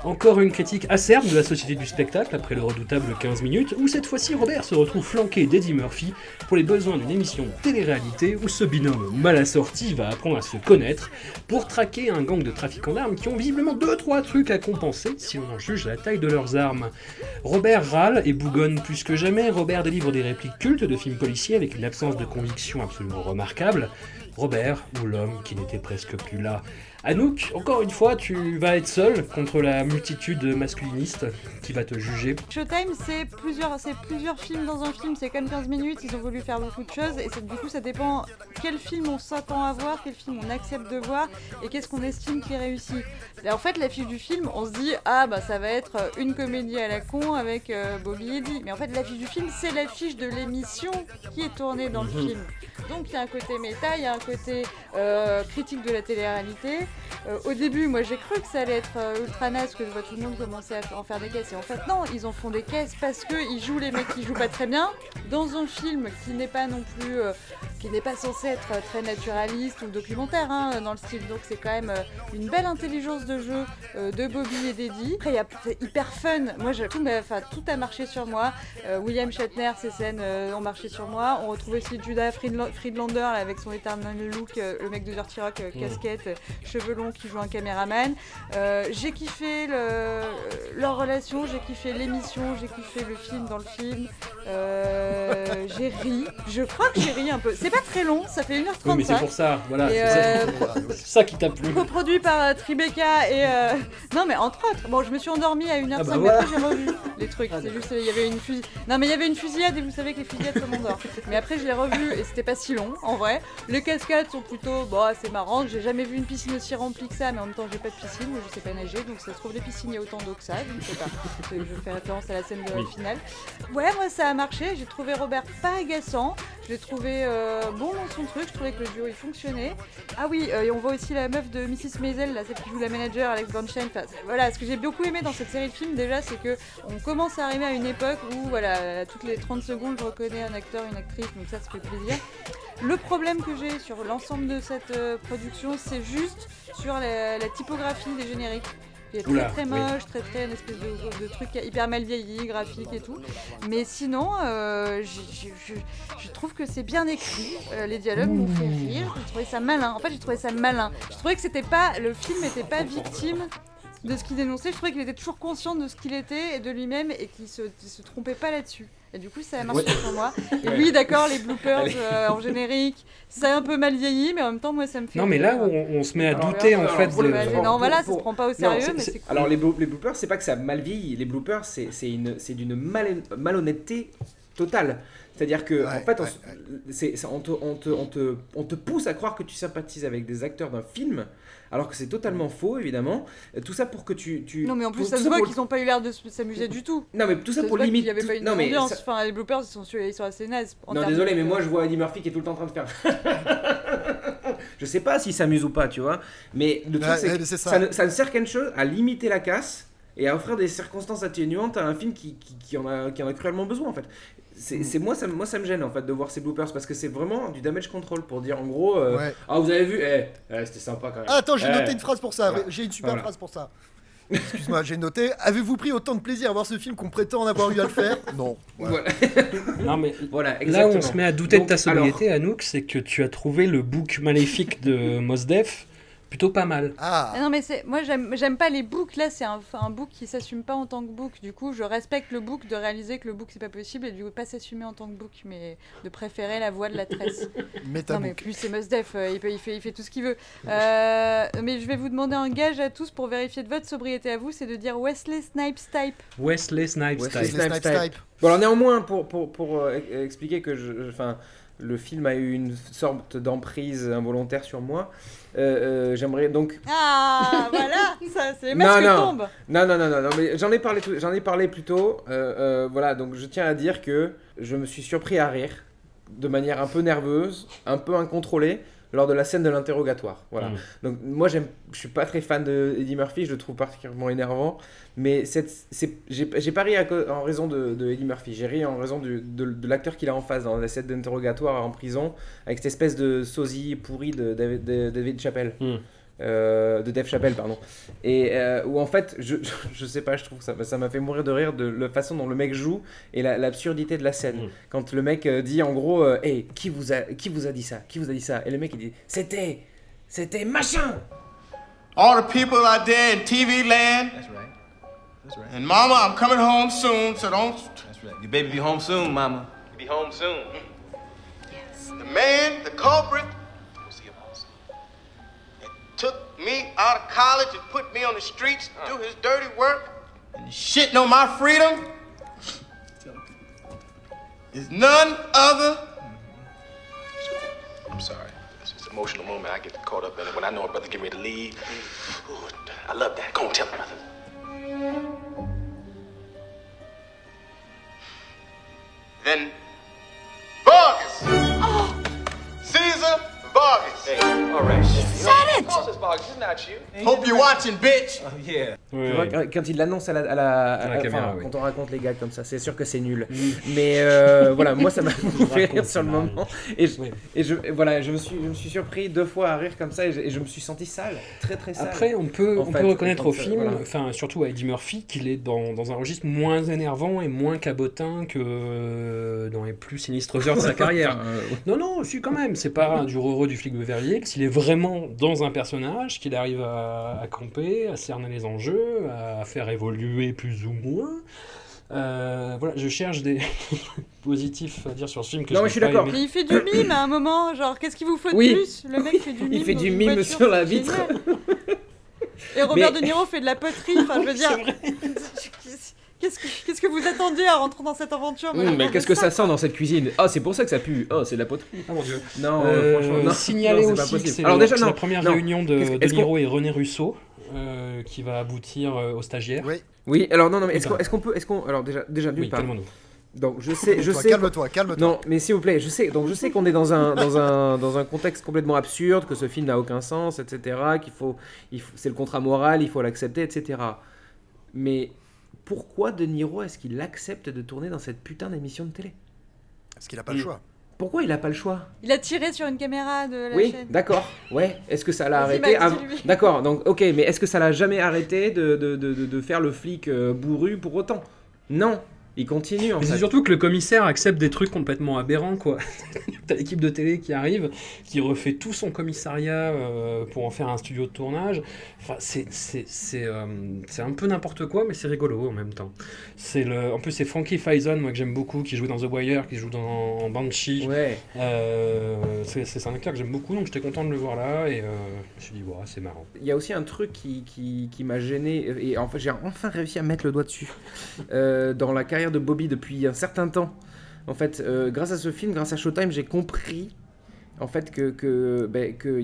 Encore une critique acerbe de la société du spectacle après le redoutable 15 minutes, où cette fois-ci Robert se retrouve flanqué d'Eddie Murphy pour les besoins d'une émission télé-réalité où ce binôme mal assorti va apprendre à se connaître pour traquer un gang de trafiquants d'armes qui ont visiblement 2-3 trucs à compenser si on en juge la taille de leurs armes. Râle et bougonne plus que jamais, Robert délivre des répliques cultes de films policiers avec une absence de conviction absolument remarquable. Robert ou l'homme qui n'était presque plus là. Anouk, encore une fois, tu vas être seul contre la multitude masculiniste qui va te juger. Showtime, c'est plusieurs, c'est plusieurs films dans un film, c'est comme 15 minutes, ils ont voulu faire beaucoup de choses, et du coup ça dépend quel film on s'attend à voir, quel film on accepte de voir, et qu'est-ce qu'on estime qui réussit. Et en fait, l'affiche du film, on se dit, ah bah ça va être une comédie à la con avec euh, Bobby Eddie. Mais en fait, l'affiche du film, c'est l'affiche de l'émission qui est tournée dans le Mhm. film. Donc il y a un côté méta, il y a un côté euh, critique de la télé-réalité. Euh, au début, moi j'ai cru que ça allait être euh, ultra naze, que je vois tout le monde commencer à en faire des caisses. Et en fait, non, ils en font des caisses parce qu'ils jouent les mecs qui jouent pas très bien dans un film qui n'est pas non plus. euh, qui n'est pas censé être très naturaliste ou documentaire hein, dans le style. Donc c'est quand même une belle intelligence de jeu de Bobby et d'Eddie. Après, il y a c'est hyper fun. Moi, tout, enfin, tout a marché sur moi. William Shatner, ses scènes ont marché sur moi. On retrouve aussi Judah Friedla- Friedlander là, avec son éternel look, le mec de Dirty Rock, casquette, euh, cheveux longs qui joue un caméraman. Euh, j'ai kiffé le- leur relation, j'ai kiffé l'émission, j'ai kiffé le film dans le film. Euh, j'ai ri. Je crois que j'ai ri un peu. C'est pas très long, ça fait 1h35. Oui, mais c'est pour ça, voilà. Euh, c'est ça qui t'a plu. Coproduit par euh, Tribeca et. Non, mais entre autres. Bon, je me suis endormie à 1h05, Ah bah voilà. après j'ai revu les trucs. C'est juste, il y avait une fusillade. Non, mais il y avait une fusillade et vous savez que les fusillades, ça m'endort. Mais après, je l'ai revu et c'était pas si long, en vrai. Les cascades sont plutôt. Bon, c'est marrant. J'ai jamais vu une piscine aussi remplie que ça, mais en même temps, j'ai pas de piscine. Moi, je sais pas nager, donc ça se trouve, les piscines, il y a autant d'eau que ça. Je ne sais pas. Je fais référence à la scène de Oui. finale. Ouais, moi, ça a marché. J'ai trouvé Robert pas agaçant. Je l'ai trouvé euh, bon dans son truc. Je trouvais que le duo, il fonctionnait. Ah oui, euh, et on voit aussi la meuf de Mrs. Maisel, là, celle qui joue la manager, Alex Bernstein. Enfin, voilà, ce que j'ai beaucoup aimé dans cette série de films, déjà, c'est que on commence à arriver à une époque où, voilà, toutes les 30 secondes, je reconnais un acteur, une actrice, donc ça, ça fait plaisir. Le problème que j'ai sur l'ensemble de cette euh, production, c'est juste sur la, la typographie des génériques. Il est très Oula, très oui. moche, très très une espèce de, de truc hyper mal vieilli, graphique et tout. Mais sinon, euh, je, je trouve que c'est bien écrit. Euh, les dialogues m'ont fait rire. J'ai trouvé ça malin. En fait, j'ai trouvé ça malin. Je trouvais que c'était pas le film n'était pas victime de ce qu'il dénonçait. Je trouvais qu'il était toujours conscient de ce qu'il était et de lui-même et qu'il se, se trompait pas là-dessus. Et du coup, ça a marché Ouais. sur moi. Et Ouais. oui, d'accord, les bloopers euh, en générique, c'est un peu mal vieilli, mais en même temps, moi, ça me fait. Non, mais là, on, on se met à Alors, douter en alors, fait pour de. pour- non, voilà, pour- ça se prend pas au Non, sérieux, c'est- mais c'est- c'est cool. Alors les, blo- les bloopers, c'est pas que ça a mal vieilli. Les bloopers, c'est c'est une, c'est d'une mal- malhonnêteté totale. C'est-à-dire que en fait, on, s- c'est- c'est- on te, on, te, on, te, on te pousse à croire que tu sympathises avec des acteurs d'un film, alors que c'est totalement faux, évidemment. Euh, Tout ça pour que tu. tu Non, mais en plus, pour- ça se voit pour- qu'ils ont pas eu l'air de s'amuser du tout. Non, mais tout ça pour voit qu'il limite- y avait pas une non, mais ambiance. ça- Enfin, les bloopers, ils sont, ils sont assez nazes. Non, désolé, de- mais moi je vois Eddie Murphy qui est tout le temps en train de faire. je sais pas s'il s'amuse ou pas, tu vois. Mais le truc, Ouais, c'est ouais, que c'est ça. ça. ne, ça ne sert qu'à une chose, à limiter la casse et à offrir des circonstances atténuantes à un film qui, qui, qui en, a, qui en a cruellement besoin, en fait. C'est Mm. c'est- moi, ça, me- moi, ça me gêne en fait de voir ces bloopers parce que c'est vraiment du damage control pour dire en gros, euh, Ouais. ah vous avez vu, eh, eh, c'était sympa quand même. Ah, attends, j'ai Eh. noté une phrase pour ça. J'ai une super Voilà. phrase pour ça. Excuse-moi, j'ai noté. Avez-vous pris autant de plaisir à voir ce film qu'on prétend en avoir eu à le faire? Non. Voilà. Non, mais Voilà, là où on se met à douter Donc, de ta sobriété, Anouk, c'est que tu as trouvé le book maléfique de Mos Def plutôt pas mal. Ah. Non mais c'est moi j'aime j'aime pas les books là c'est un, un book qui s'assume pas en tant que book du coup je respecte le book de réaliser que le book c'est pas possible et du coup pas s'assumer en tant que book mais de préférer la voix de la tresse non mais plus c'est Musdef euh, il, peut- il fait il fait tout ce qu'il veut Euh, mais je vais vous demander un gage à tous pour vérifier de votre sobriété à vous c'est de dire Wesley Snipes type Wesley Snipes Wesley type. Snipes type. Bon, alors néanmoins, pour, pour, pour euh, e- expliquer que je, je- enfin, le film a eu une sorte d'emprise involontaire sur moi, euh, euh, j'aimerais donc ah voilà ça c'est les masques non, tombent non, non, non, non, non, mais j'en ai parlé, j'en ai parlé plus tôt. euh, voilà, donc je tiens à dire que je me suis surpris à rire de manière un peu nerveuse, un peu incontrôlée lors de la scène de l'interrogatoire. Voilà. Mm. Donc moi, j'aime, je suis pas très fan de Eddie Murphy, je le trouve particulièrement énervant, mais cette, c'est, j'ai, j'ai pas ri à en raison de, de Eddie Murphy, j'ai ri en raison du- de, de l'acteur qu'il a en face dans la scène d'interrogatoire en prison, avec cette espèce de sosie pourri de David, de David Chappelle. Mm. Euh, de Dave Chappelle, pardon. Et euh, où en fait, je, je, sais pas, je trouve que ça ça m'a fait mourir de rire de la façon dont le mec joue et la- l'absurdité de la scène. Mm. Quand le mec euh, dit en gros, euh, hey, qui vous a, qui vous a dit ça, qui vous a dit ça, et le mec il dit, c'était, c'était machin. All the people out there in TV land. That's right. That's right. And mama, I'm coming home soon, so don't. That's right. Your baby be home soon, mama. Be home soon. The man, the culprit, me out of college and put me on the streets to do his dirty work and shitting on my freedom is none other. I'm sorry. It's just an emotional moment. I get caught up in it when I know a brother getting ready to leave. Ooh, I love that. Go on, tell him, brother. Then Vargas. Oh. Caesar Vargas. all right. Said it! It's not you? Hope you're watching, bitch. Yeah. Tu vois, quand- il l'annonce à la, à la, à la la- caméra, oui. quand on raconte les gars comme ça, c'est sûr que c'est nul. Mais euh, voilà, moi ça m'a fait rire sur le moment. Et, je, Oui. et je, et voilà, je me suis, je me suis surpris deux fois à rire comme ça et je, et je me suis senti sale, très très sale. Après, on peut, En on fait, peut reconnaître au film, voilà. enfin surtout à Eddie Murphy, qu'il est dans, dans un registre moins énervant et moins cabotin que euh, dans les plus sinistres heures de sa carrière. Euh, Non, non, si quand même, c'est pas du du flic Beverly Hills, il est vraiment dans un personnage, qu'il arrive à, à camper, à cerner les enjeux, à faire évoluer plus ou moins. Euh, voilà, je cherche des positifs à dire sur ce film que Non, je mais je suis d'accord. il fait du mime à un moment, genre qu'est-ce qu'il vous faut de Oui. plus? Le mec fait du mime. Il fait du mime voiture, sur la vitre. Et Robert Mais- De Niro fait de la poterie, enfin je veux dire. Qu'est-ce que, qu'est-ce que vous attendiez à rentrer dans cette aventure Hum, mais qu'est-ce que ça sent dans cette cuisine? Oh, c'est pour ça que ça pue. Oh, c'est de la poterie. Ah mon dieu. Non, Euh, euh, franchement, non. signaler non, c'est pas aussi que possible. c'est Alors la, déjà, c'est non. la première non. réunion de Qu'est-ce que- De est-ce qu'on- Niro et René Russo euh, qui va aboutir euh, au stagiaire. Oui, Oui, alors non, non, mais est-ce qu'on est-ce qu'on peut, est-ce qu'on, alors déjà, déjà d'une Oui, part. calmons-nous. Donc je sais, je Calme-toi, sais. calme-toi, calme-toi. Non, mais s'il vous plaît, je sais, donc je sais qu'on est dans un, dans, un, dans un contexte complètement absurde, que ce film n'a aucun sens, etc., qu'il faut, il faut c'est le contrat moral, il faut l'accepter, etc. Mais pourquoi De Niro est-ce qu'il accepte de tourner dans cette putain d'émission de télé Parce qu'il n'a pas le choix. Pourquoi il n'a pas le choix Il a tiré sur une caméra de la Oui, chaîne. d'accord. Ouais. Est-ce que ça l'a arrêté. D'accord. Donc, ok, mais est-ce que ça l'a jamais arrêté de, de, de, de- de faire le flic euh, bourru pour autant? Non. Il continue en Mais fait. c'est surtout que le commissaire accepte des trucs complètement aberrants, quoi. T'as l'équipe de télé qui arrive, qui refait tout son commissariat euh, pour en faire un studio de tournage. Enfin, c'est c'est- c'est, euh, c'est un peu n'importe quoi, mais c'est rigolo en même temps. C'est le, en plus, c'est Frankie Faison, moi que j'aime beaucoup, qui joue dans The Wire, qui joue dans Banshee. Ouais. Euh, c'est un acteur que j'aime beaucoup, donc j'étais content de le voir là, et euh, je me suis dit, ouais, c'est marrant. Il y a aussi un truc qui, qui, qui m'a gêné, et en fait j'ai enfin réussi à mettre le doigt dessus, dans la carrière de Bobby depuis un certain temps. En fait, euh, grâce à ce film, grâce à Showtime, j'ai compris en fait que, que, ben, que,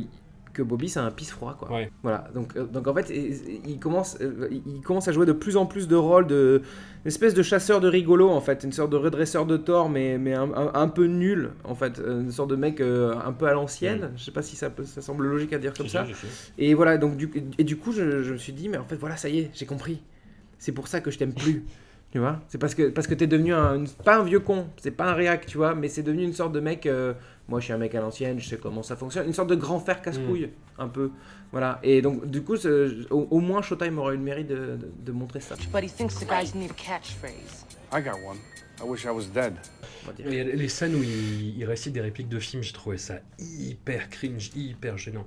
que Bobby c'est un pisse froid quoi. Ouais. Voilà, donc, euh, donc en fait il commence, euh, il commence à jouer de plus en plus de rôles de une espèce de chasseur de rigolo en fait, une sorte de redresseur de tort mais, mais un, un- un peu nul en fait, une sorte de mec euh, un peu à l'ancienne. Je sais pas si ça, peut- ça semble logique à dire comme ça. Et voilà, donc du, et du coup, je, je me suis dit, mais en fait, voilà, ça y est, j'ai compris. C'est pour ça que je t'aime plus. Tu vois C'est parce que, parce que t'es devenu un. pas un vieux con, c'est pas un réac, tu vois, mais c'est devenu une sorte de mec. euh, moi, je suis un mec à l'ancienne, je sais comment ça fonctionne. Une sorte de grand frère casse-couille, un peu. Voilà. Et donc, du coup, au, au moins, Showtime aurait eu le mérite de, de- de montrer ça. But he thinks the guys need a catchphrase. I got one. I wish I was dead. on va dire. Il y a les scènes où il, il récite des répliques de films, j'ai trouvé ça hyper cringe, hyper gênant.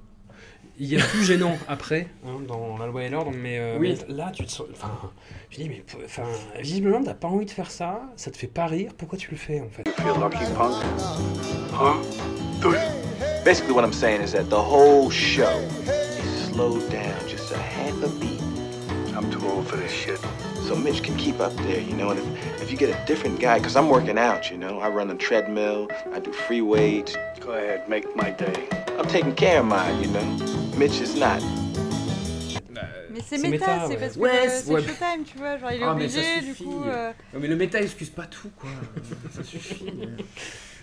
Il y a plus gênant après, hein, dans La Loi et l'Ordre, mais, euh, Oui. mais là, tu te sens. Enfin, je dis, mais enfin, visiblement, t'as pas envie de faire ça, ça te fait pas rire, pourquoi tu le fais en fait? Basically, what I'm saying is that the whole show is slowed down just a half a beat. I'm too old for this shit. So Mitch can keep up there, you know, and if, if you get a different guy, because I'm working out, you know, I run a treadmill, I do free weights. Go ahead, make my day. I'm taking care of mine, you know? Mitch is not. Mais c'est méta, méta, c'est ouais. parce que Ouais, euh, c'est ouais. Showtime, tu vois. Genre, il est Ah, mais ça obligé, du coup. euh, Non, mais le méta excuse pas tout, quoi. ça suffit.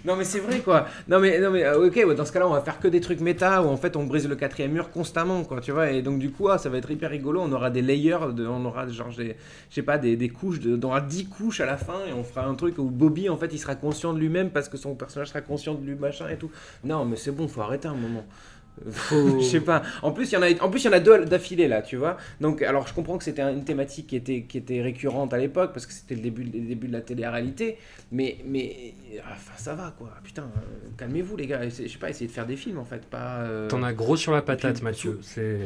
Non, mais c'est vrai, quoi. Non, mais, non, mais euh, ok, ouais, dans ce cas-là, on va faire que des trucs méta où en fait on brise le quatrième mur constamment, quoi, tu vois. Et donc, du coup, ah, ça va être hyper rigolo. On aura des layers, de, on aura genre, des- je sais pas, des, des couches, de, on aura 10 couches à la fin et on fera un truc où Bobby, en fait, il sera conscient de lui-même parce que son personnage sera conscient de lui, machin et tout. Non, mais c'est bon, faut arrêter un moment. Je sais pas. En plus, il y en a, en plus, y en a deux d'affilée là, tu vois. Donc, alors, je comprends que c'était une thématique qui était, qui était récurrente à l'époque parce que c'était le début, le début de la télé-réalité. Mais, mais, enfin, ça va quoi. Putain, euh, calmez-vous les gars. Je sais pas, essayez de faire des films en fait, pas. euh, T'en as gros sur la patate, Mathieu. C'est.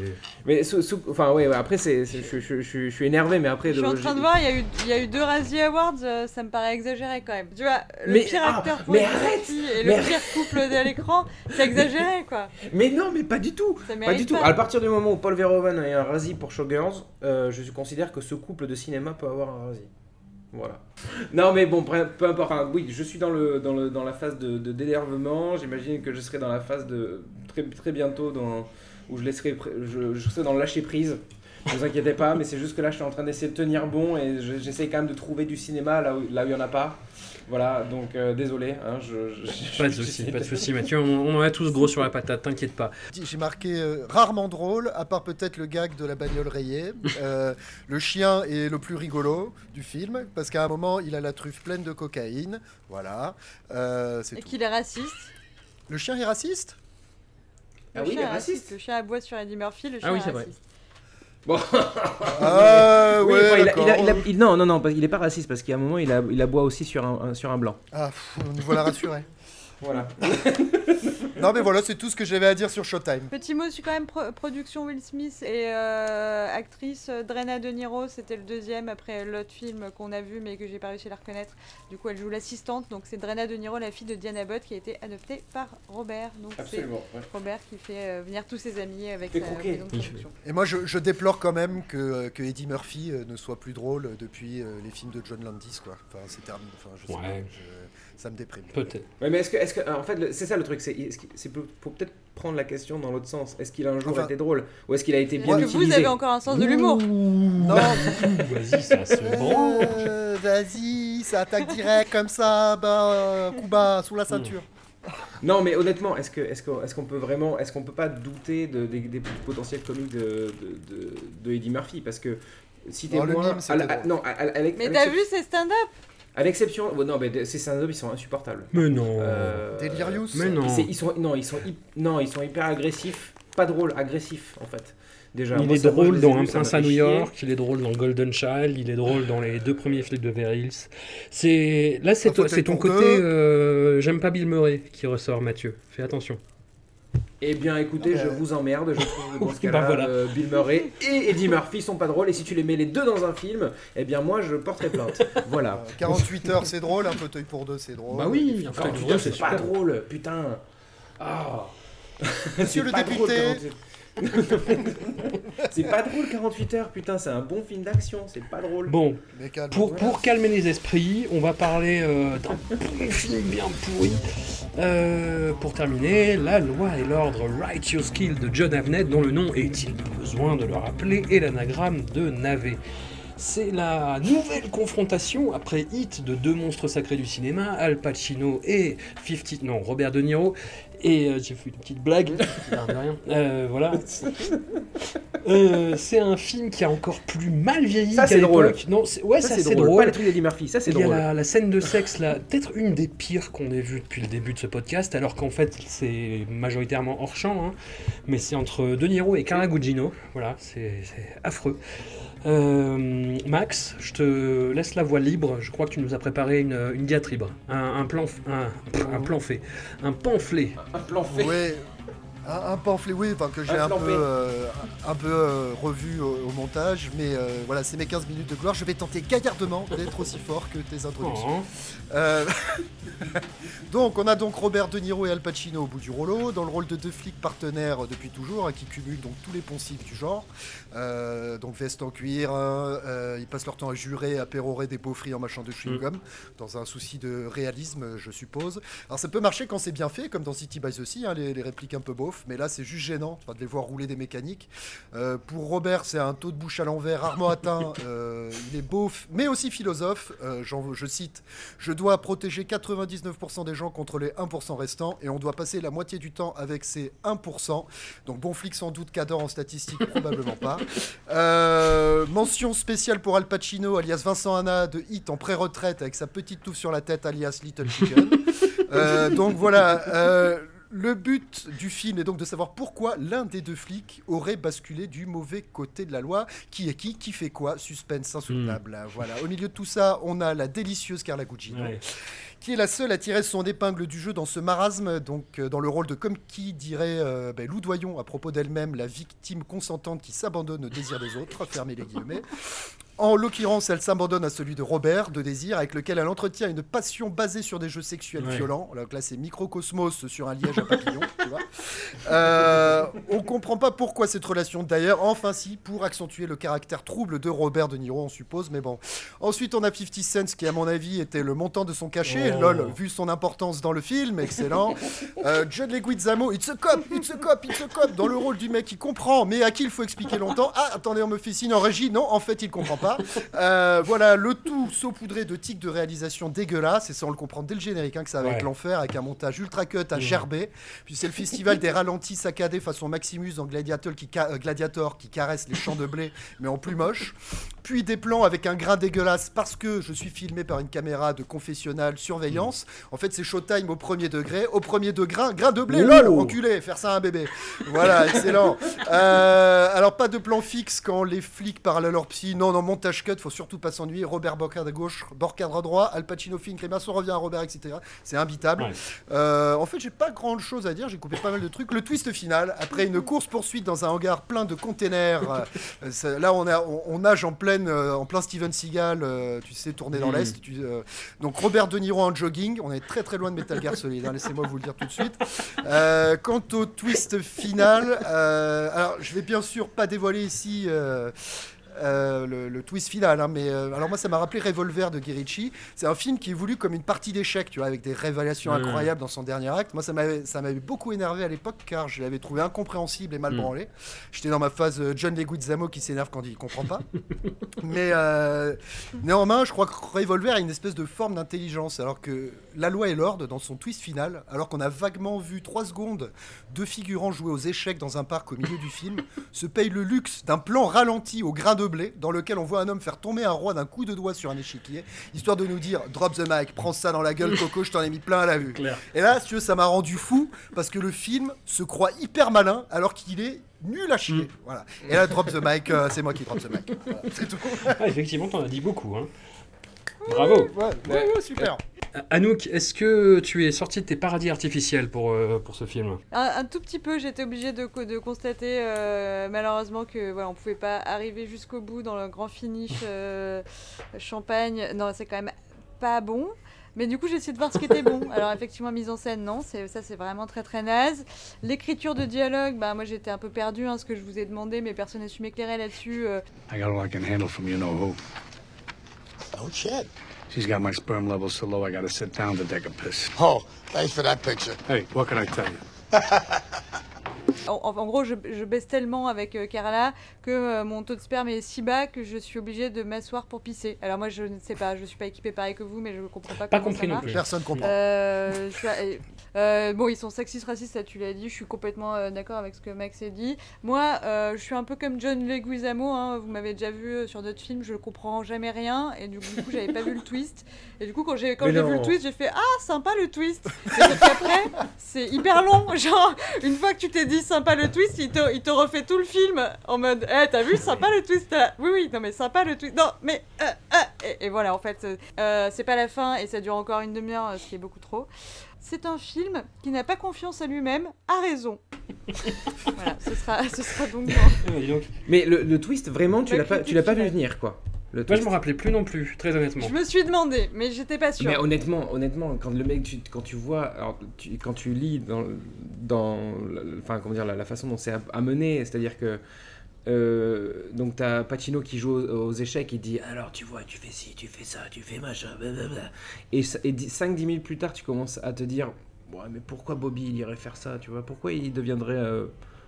Mais sous- sous- enfin, ouais, ouais, après, c'est, c'est- je, je- je- je suis énervé, mais après. Je suis en train de voir, il y, a eu, il y a eu deux Razzie Awards, euh, ça me paraît exagéré quand même. Tu vois, le Mais- pire ah, acteur pour mais une arrête et Mais le pire couple de l'écran, c'est exagéré quoi. Mais non, mais pas du tout. Ça Pas du tout. pas. À partir du moment où Paul Verhoeven a un Razzie pour Showgirls, euh, je considère que ce couple de cinéma peut avoir un Razzie. Voilà. Non, mais bon, peu importe. Oui, je suis dans, le, dans, le, dans la phase de, d'énervement. J'imagine que je serai dans la phase de très, très bientôt dans, où je, laisserai, je, serai dans le lâcher prise. Ne vous inquiétez pas, mais c'est juste que là, je suis en train d'essayer de tenir bon et je- j'essaie quand même de trouver du cinéma là où là où il n'y en a pas. Voilà, donc euh, désolé. Hein, je, je- Pas de soucis, pas de soucis, Mathieu. On, on en a tous gros sur la patate, t'inquiète pas. J'ai marqué euh, rarement drôle, à part peut-être le gag de la bagnole rayée. Euh, le chien est le plus rigolo du film, parce qu'à un moment, il a la truffe pleine de cocaïne. Voilà. Euh, Et tout. qu'il est raciste. Le chien est raciste? Le Ah oui, il chien est est raciste. Le chien aboie sur Eddie Murphy, le chien Ah oui, est c'est vrai. raciste. Bon. Ah, Oui, ouais, enfin, il a- d'accord. il a- il a- il- non, non, non, parce qu'il est pas raciste parce qu'à un moment il, a, il aboie aussi sur un, un- sur un blanc. Ah, pff, nous voilà rassurés. Voilà. non, mais voilà, c'est tout ce que j'avais à dire sur Showtime. Petit mot sur quand même pro- production Will Smith et euh, actrice euh, Drena De Niro, c'était le deuxième après l'autre film qu'on a vu mais que j'ai pas réussi à la reconnaître. Du coup, elle joue l'assistante, donc c'est Drena De Niro, la fille de Diana Abbott, qui a été adoptée par Robert. Donc c'est ouais. Robert qui fait euh, venir tous ses amis avec sa maison de production. Et moi, je, je déplore quand même que, que Eddie Murphy ne soit plus drôle depuis les films de John Landis, quoi. Enfin, c'est terminé. Enfin, je sais Ouais. pas, je- ça me déprime. Peut-être. Ouais, mais est-ce que, est-ce que, en fait, c'est ça le truc, c'est, pour, pour peut-être prendre la question dans l'autre sens. Est-ce qu'il a un jour Enfin- été drôle ou est-ce qu'il a été bien Est-ce que utilisé vous avez encore un sens de l'humour Non, Vas-y, ça se branche. Euh, Vas-y, ça attaque direct comme ça, bah, euh, coup bas, sous la ceinture. Non, mais honnêtement, est-ce que, est-ce qu'on, est-ce qu'on peut vraiment, est-ce qu'on peut pas douter de- des, des potentiels comiques de, de, de, de Eddie Murphy? Parce que citez-moi, Oh, le mime, à c'était la- à- drôle. non, à- Mais t'as vu ces stand-up? À l'exception, non, mais ces stand-up ils sont insupportables. Mais non. Euh, Delirious Mais non. Ils sont, non, ils sont, non, ils sont hyper agressifs, pas drôles, agressifs en fait. Déjà, Il Moi, est moi, drôle dans Un prince à New. York, il est drôle dans Golden Child, il est drôle dans les deux premiers flics de Beverly Hills. C'est là, c'est c'est ton côté. euh, J'aime pas Bill Murray qui ressort, Mathieu. Fais attention. Eh bien, écoutez, je vous emmerde. Je trouve que dans ce Bah, cas-là, voilà. euh, Bill Murray et Eddie Murphy sont pas drôles. Et si tu les mets les deux dans un film, eh bien, moi, je porterai plainte. Voilà. Euh, 48 heures, c'est drôle, un fauteuil pour deux, c'est drôle. Bah oui, un fauteuil pour deux, c'est pas drôle, putain. Ah. Monsieur le drôle, député. 48 c'est pas drôle 48 heures, putain, c'est un bon film d'action, c'est pas drôle. Bon, calme. pour, pour calmer les esprits, on va parler euh, d'un film bien pourri. Euh, pour terminer, La loi et l'ordre Righteous Kill de John Avnet, dont le nom, est-il besoin de le rappeler, est l'anagramme de Navet. C'est la nouvelle confrontation après Hit de deux monstres sacrés du cinéma, Al Pacino et 50, non, Robert De Niro. Et euh, j'ai fait une petite blague. Euh, voilà. Euh, c'est un film qui a encore plus mal vieilli Ça, c'est drôle. Non, c'est- ouais, ça, ça, c'est drôle. drôle. Pas les trucs d'Eddie Murphy, ça, c'est Il y a drôle. la, la scène de sexe là, peut-être une des pires qu'on ait vues depuis le début de ce podcast, alors qu'en fait c'est majoritairement hors champ, hein. mais c'est entre De Niro et Carla Gugino. Voilà, c'est c'est affreux. Euh, Max, je te laisse la voie libre. Je crois que tu nous as préparé une, une diatribe, un, un plan, un, un plan fait, un pamphlet. Un plan fait. Ouais, un, un pamphlet, oui, enfin, que j'ai Un un, peu, euh, un peu euh, revu au, au montage, mais euh, voilà, c'est mes 15 minutes de gloire. Je vais tenter gaillardement d'être aussi fort que tes introductions. Oh. Euh, donc, on a donc Robert De Niro et Al Pacino au bout du rouleau, dans le rôle de deux flics partenaires depuis toujours, hein, qui cumulent donc tous les poncifs du genre. Euh, donc, veste en cuir, euh, ils passent leur temps à jurer, à pérorer des beaufries en mâchant de chewing-gum, dans un souci de réalisme, je suppose. Alors, ça peut marcher quand c'est bien fait, comme dans City by the Sea, hein, les, les répliques un peu beaufs, mais là, c'est juste gênant de les voir rouler des mécaniques. Euh, pour Robert, c'est un taux de bouche à l'envers rarement atteint. Il est beauf, mais aussi philosophe. Je cite Je dois protéger 99% des gens contre les 1% restants, et on doit passer la moitié du temps avec ces 1%. Donc, bon flic sans doute, cadre en statistique, probablement pas. Euh, mention spéciale pour Al Pacino, alias Vincent Hanna, de Hit en pré-retraite, avec sa petite touffe sur la tête, alias Little Chicken. Euh, donc voilà. euh, le but du film est donc de savoir pourquoi l'un des deux flics aurait basculé du mauvais côté de la loi. Qui est qui Qui fait quoi Suspense insoutenable. hein, Voilà. Au milieu de tout ça, on a la délicieuse Carla Gugino, Ouais. qui est la seule à tirer son épingle du jeu dans ce marasme, donc euh, dans le rôle de comme qui dirait euh, ben, Lou Doyon à propos d'elle-même, la victime consentante qui s'abandonne au désir des autres. Fermez les guillemets. En l'occurrence, elle s'abandonne à celui de Robert, de Désir, avec lequel elle entretient une passion basée sur des jeux sexuels Ouais. violents. Donc là, c'est microcosmos sur un liège à papillon. tu vois. Euh, on comprend pas pourquoi cette relation d'ailleurs. Enfin, si, pour accentuer le caractère trouble de Robert De Niro, on suppose. Mais bon. Ensuite, on a 50 Cent, qui, à mon avis, était le montant de son cachet. Oh. Lol, vu son importance dans le film, excellent. Euh, John Leguizamo, it's a cop, it's a cop, it's a cop, dans le rôle du mec qui comprend, mais à qui il faut expliquer longtemps. Ah, attendez, on me fait signe en régie. Non, en fait, il comprend pas. Euh, voilà, le tout saupoudré de tics de réalisation dégueulasses, et ça, on le comprend dès le générique, hein, que ça va Ouais. être l'enfer, avec un montage ultra cut à Mhm. gerber. Puis c'est le festival des ralentis saccadés façon Maximus dans Gladiator qui, ca- euh, Gladiator qui caresse les champs de blé, mais en plus moche. Puis des plans avec un grain dégueulasse parce que je suis filmé par une caméra de confessionnal surveillance. En fait, c'est Showtime au premier degré. Au premier degré, grain de blé, lol, enculé, faire ça à un bébé. Voilà, excellent. Euh, alors, pas de plan fixe quand les flics parlent à leur psy. Non, non, montage cut, faut surtout pas s'ennuyer. Robert Borcard à gauche, Borcard à droite, Al Pacino, Fink, Crémason revient à Robert, etc. C'est imbitable. Ouais. Euh, en fait, j'ai pas grand chose à dire, j'ai coupé pas mal de trucs. Le twist final, après une course-poursuite dans un hangar plein de containers, euh, là on, a, on, on nage en, pleine, euh, en plein Steven Seagal, tu sais, tourné dans Mm. l'Est. tu- donc Robert De Niro en jogging, on est très très loin de Metal Gear Solid, hein, laissez-moi vous le dire tout de suite. Quant au twist final, alors je vais bien sûr pas dévoiler ici. Euh, le, le twist final, hein, mais euh, alors moi ça m'a rappelé Revolver de Guerrici. C'est un film qui est voulu comme une partie d'échecs, tu vois, avec des révélations incroyables dans son dernier acte. Moi ça m'avait ça m'avait beaucoup énervé à l'époque car je l'avais trouvé incompréhensible et mal Mhm. branlé. J'étais dans ma phase euh, John Leguizamo qui s'énerve quand il comprend pas. mais euh, néanmoins, je crois que Revolver a une espèce de forme d'intelligence, alors que La Loi et l'Ordre, dans son twist final, alors qu'on a vaguement vu trois secondes deux figurants jouer aux échecs dans un parc au milieu du film, se paye le luxe d'un plan ralenti au grain de dans lequel on voit un homme faire tomber un roi d'un coup de doigt sur un échiquier, histoire de nous dire drop the mic, prends ça dans la gueule, Coco, je t'en ai mis plein à la vue. Et là, si tu veux, ça m'a rendu fou parce que le film se croit hyper malin alors qu'il est nul à chier. Voilà. Et là, drop the mic, euh, c'est moi qui drop the mic. Voilà, c'est tout. Ah, effectivement, t'en as dit beaucoup. Hein. Bravo. Ouais, ouais, ouais, super. Euh, Anouk, est-ce que tu es sorti de tes paradis artificiels pour, euh, pour ce film? Un, un tout petit peu, j'étais obligée de, co- de constater euh, malheureusement que voilà, on pouvait pas arriver jusqu'au bout dans le grand finish euh, champagne. Non, c'est quand même pas bon. Mais du coup, j'ai essayé de voir ce qui était bon. Alors effectivement, mise en scène, non, c'est ça, c'est vraiment très très naze. L'écriture de dialogue, bah moi j'étais un peu perdue, hein, ce que je vous ai demandé, mais personne n'a su m'éclairer là-dessus. euh. I got all I can handle from you know who. Oh, shit. She's got my sperm levels so low I gotta sit down to take a piss. Oh, thanks for that picture. Hey, what can I tell you? En, gros, je, je baisse tellement avec euh, Carla que euh, mon taux de sperme est si bas que je suis obligée de m'asseoir pour pisser. Alors moi, je ne sais pas, je suis pas équipée pareil que vous, mais je comprends pas. Pas comment compris ça non marche. plus. Personne comprend. Euh, euh, euh, bon, ils sont sexistes, racistes, ça tu l'as dit. Je suis complètement euh, d'accord avec ce que Max a dit. Moi, euh, je suis un peu comme John Leguizamo. Hein, vous m'avez déjà vu euh, sur d'autres films, je comprends jamais rien. Et du coup, du coup, j'avais pas vu le twist. Et du coup, quand j'ai vu le twist, j'ai fait ah sympa le twist. Et qu'après, c'est hyper long. Genre, une fois que tu t'es dit sympa le twist, il te, il te refait tout le film en mode eh t'as vu sympa le twist là, Oui oui non mais sympa le twist. Non mais euh, euh. Et, et voilà en fait euh, euh, c'est pas la fin et ça dure encore une demi-heure, euh, ce qui est beaucoup trop. C'est un film qui n'a pas confiance en lui-même, a raison. voilà, ce sera, ce sera donc. bon. Mais le, le twist, vraiment, tu La l'as pas, tu l'as pas vu venir, quoi. Le Moi, je me rappelais plus non plus, très honnêtement. Je me suis demandé, mais j'étais pas sûre. Mais honnêtement, honnêtement, quand le mec, tu, quand tu vois, alors, tu- quand tu lis dans, dans, enfin comment dire, la, la façon dont c'est amené, c'est-à-dire que euh, donc t'as Pacino qui joue aux, aux échecs, il dit alors tu vois, tu fais ci, tu fais ça, tu fais machin, blablabla. et, et 5-10 minutes plus tard, tu commences à te dire ouais, mais pourquoi Bobby il irait faire ça, tu vois, pourquoi il deviendrait euh,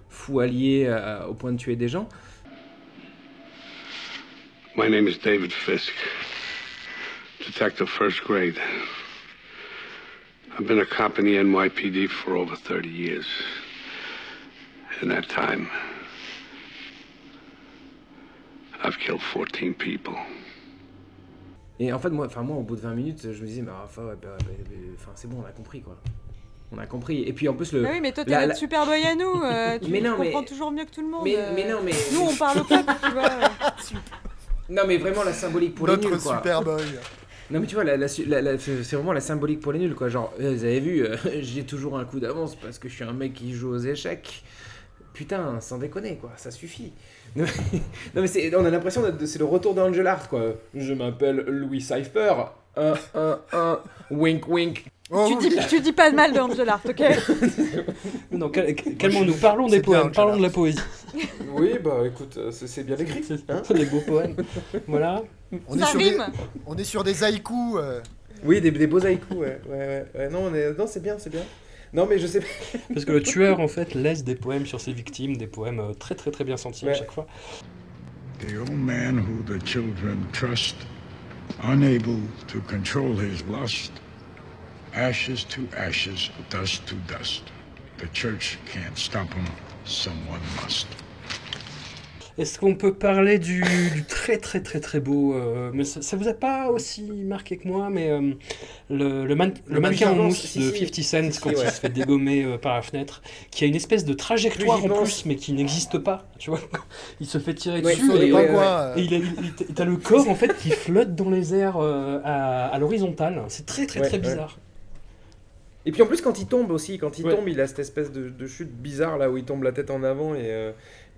fou allié euh, au point de tuer des gens? My name is David Fisk, detective first grade. I've been a cop in the NYPD for over 30 years. In that time, I've killed 14 people. Et en fait, moi, enfin, moi, au bout de 20 minutes, je me disais, mais enfin, ouais, bah, bah, bah, enfin, c'est bon, on a compris, quoi. On a compris. Et puis, en plus, le. Bah oui, mais toi, t'es la- notre la- super boy à nous. euh, tu Mais non, comprends mais- toujours mieux que tout le monde. Mais- euh. mais non, mais- Nous, on parle au peuple, tu vois. Non, mais vraiment, la symbolique pour les Notre nuls, quoi. Superboy. Non, mais tu vois, la, la, la- la- c'est vraiment la symbolique pour les nuls, quoi. Genre, euh, vous avez vu, euh, j'ai toujours un coup d'avance parce que je suis un mec qui joue aux échecs. Putain, sans déconner, quoi, ça suffit. non, mais c'est- on a l'impression que c'est le retour d'Angel Art, quoi. Je m'appelle Louis Cypher. Un, un, un, wink, wink. Oh, Tu dis, tu dis pas de mal d'Angel Art, ok Non, cal- cal- calmons-nous, parlons des poèmes, parlons Angela. de la poésie. Oui, bah écoute, euh, c'est bien écrit. Hein C'est des beaux poèmes. Voilà. On est, Ça sur des, on est sur des haïkus. euh. oui, des, des beaux haïkus, ouais. ouais, ouais, ouais. Non, on est... non c'est bien, c'est bien. Non, mais je sais pas. Parce que le tueur, en fait, laisse des poèmes sur ses victimes, des poèmes euh, très très très bien sentis à chaque fois. The old man who the children trust, unable to control his lust, ashes to ashes, dust to dust. The church can't stop him, someone must. Est-ce qu'on peut parler du, du très très très très beau euh, mais ça, ça vous a pas aussi marqué que moi, mais euh, le, le, man- le Le mannequin en mousse si, de si. 50 Cent Si, quand il se fait dégommer euh, par la fenêtre, qui a une espèce de trajectoire Plus en plus, mais qui n'existe pas, tu vois. Il se fait tirer Ouais, dessus et, ouais, il a, il- t'as le corps en fait qui flotte dans les airs à, à l'horizontale. C'est très très très bizarre. Et puis en plus, quand il tombe aussi, quand il tombe, il a cette espèce de, de chute bizarre là où il tombe la tête en avant et,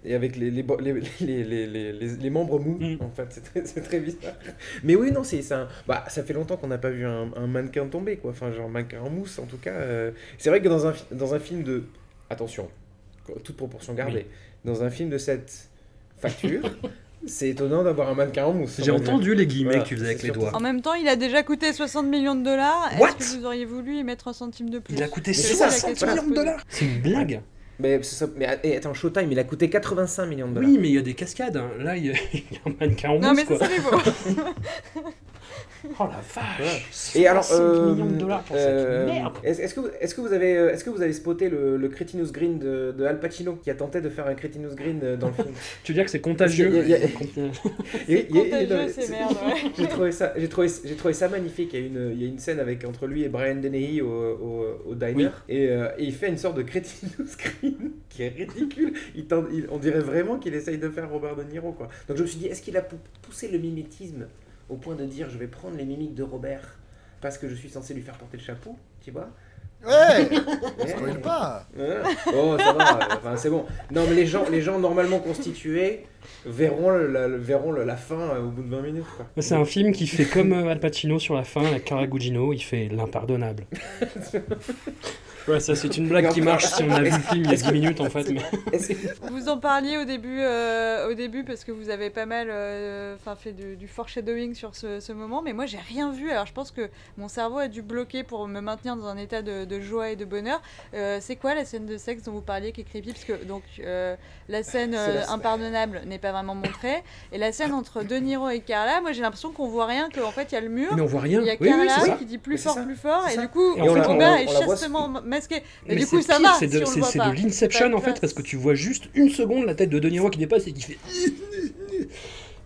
et avec les, les, les, les, les, les, les- les membres mous. Mm. En fait, c'est très, c'est très bizarre. Mais oui, non, c'est ça. Bah, ça fait longtemps qu'on n'a pas vu un, un mannequin tomber, quoi. Enfin, genre mannequin en mousse, en tout cas. euh. C'est vrai que dans un, dans un film de. Attention, toute proportion gardée. Dans un film de cette facture, c'est étonnant d'avoir un mannequin en mousse. J'ai entendu les guillemets Voilà, que tu faisais avec les doigts. En même temps, il a déjà coûté 60 millions de dollars. Est-ce que vous auriez voulu y mettre un centime de plus? Il a coûté Mais c'est ça, 60 voilà. millions de dollars C'est une blague Mais, c'est ça- mais et attends, Showtime, il a coûté 85 millions de dollars. Oui, mais il y a des cascades. hein. Là, il y, a, il y a un mannequin en Non, mousse, mais quoi. ça, c'est. Oh la vache Et alors, 60 euh, millions de dollars pour euh, cette merde Est-ce est-ce que, vous- est-ce que vous avez, euh, est-ce que vous avez spoté le, le Cretinous Green de, de Al Pacino qui a tenté de faire un Cretinous Green euh, dans le film Tu veux dire que c'est contagieux a- Contagieux. Ces c'est- merdes, ouais. J'ai trouvé ça, j'ai trouvé, j'ai trouvé ça magnifique. Il y a une, il y a une scène avec entre lui et Brian Dennehy au, au, au diner Oui. et, euh, et il fait une sorte de Cretinous Green qui est ridicule. Il tente- il- on dirait vraiment qu'il essaye de faire Robert De Niro quoi. Donc je me suis dit, est-ce qu'il a pou- poussé le mimétisme au point de dire, je vais prendre les mimiques de Robert parce que je suis censé lui faire porter le chapeau, tu vois Ouais Ouais. Pas Ouais. Oh, ça va, euh, enfin, c'est bon. Non, mais les gens, les gens normalement constitués verront, le- la, le- verront le- la fin euh, au bout de 20 minutes. C'est un film qui fait comme euh, Al Pacino sur la fin, avec Cara Gugino, il fait l'impardonnable. Ouais, ça c'est une blague qui marche si on a vu le film il y a Est-ce 10 que- minutes en fait. Mais... Vous en parliez au début, euh, au début parce que vous avez pas mal euh, fait de- du foreshadowing sur ce, ce moment, mais moi j'ai rien vu. Alors je pense que mon cerveau a dû bloquer pour me maintenir dans un état de, de joie et de bonheur. Euh, c'est quoi la scène de sexe dont vous parliez qui est creepy? Parce que donc euh, la scène la euh, impardonnable n'est pas vraiment montrée, et la scène entre De Niro et Carla, moi j'ai l'impression qu'on voit rien, qu'en fait il y a le mur. mais on voit rien. Il y a Oui, oui, Carla c'est ça. qui dit plus fort, ça. plus fort, et ça. du coup, Et en fait, on- Robert on est chastement masqué. Mais, Mais du coup, c'est ça va. C'est si de, on le c'est- voit c'est pas. de l'inception en fait, parce que tu vois juste une seconde la tête de De Niro qui dépasse et qui fait.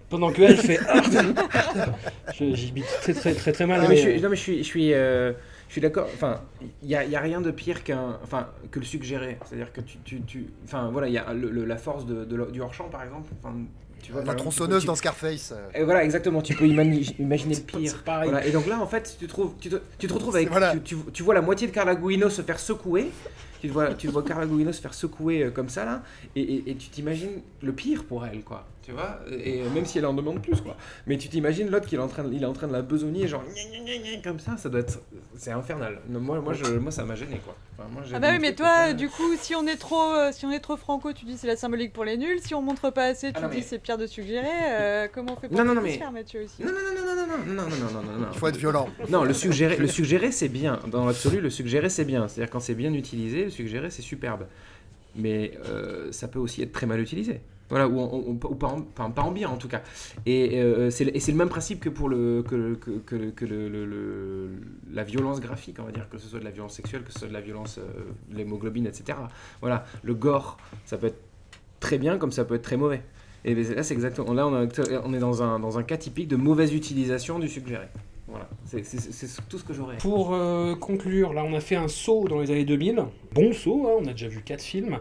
Pendant que elle fait. Bite très très très très mal. Non, mais mais, je suis, euh, non, mais je suis, je suis, euh, je suis d'accord. Enfin, il y a, y a rien de pire qu'un, enfin, que le suggérer. C'est-à-dire que tu, tu, tu- enfin, voilà, il y a le- le- la force de, du hors champ, par exemple. Enfin, tu vois, La tronçonneuse tu- dans Scarface. euh. Et voilà, exactement. Tu peux imaginer le pire. c'est pareil. Voilà, Et donc là, en fait, tu te, trouves, tu te, tu te retrouves avec. Voilà. Tu, tu- tu vois la moitié de Carla Gugino se faire secouer. Tu te vois, tu vois Carla Gugino se faire secouer euh, comme ça, là. Et, et- et tu t'imagines le pire pour elle, quoi. Tu vois Et même si elle en demande plus, quoi. Mais tu t'imagines l'autre qui est en train de, il est en train de la besogner, genre. gna, gna, gna, Comme ça, ça doit être. C'est infernal. Non, Moi, moi, je, moi ça m'a gêné, quoi. Enfin, moi, j'ai Ah bah oui, mais toi, du coup, si on est trop, euh, si on est trop franco, tu dis c'est la symbolique pour les nuls. Si on montre pas assez, tu Ah non, dis mais- c'est pire de suggérer. Euh, comment on fait pour Non, non, pas non, mais- faire, Mathieu aussi Non, non, non, non, non, non, non, non, non, non, non, non. Il faut être violent. Non, le suggérer, le suggérer c'est bien. Dans l'absolu, le suggérer c'est bien. C'est-à-dire quand c'est bien utilisé, le suggérer c'est superbe. Mais euh, ça peut aussi être très mal utilisé. Voilà, ou, pas, en, bien en tout cas. Et euh, c'est le- et c'est le même principe que pour le, que, que, la violence graphique, on va dire, que ce soit de la violence sexuelle, que ce soit de la violence, euh, l'hémoglobine, etc. Voilà, le gore, ça peut être très bien comme ça peut être très mauvais. Et là, c'est exactement. Là, on est dans un, dans un cas typique de mauvaise utilisation du suggéré. Voilà, c'est tout ce que j'aurais. Pour euh, conclure, là on a fait un saut dans les années 2000. Bon saut, hein, on a déjà vu quatre films.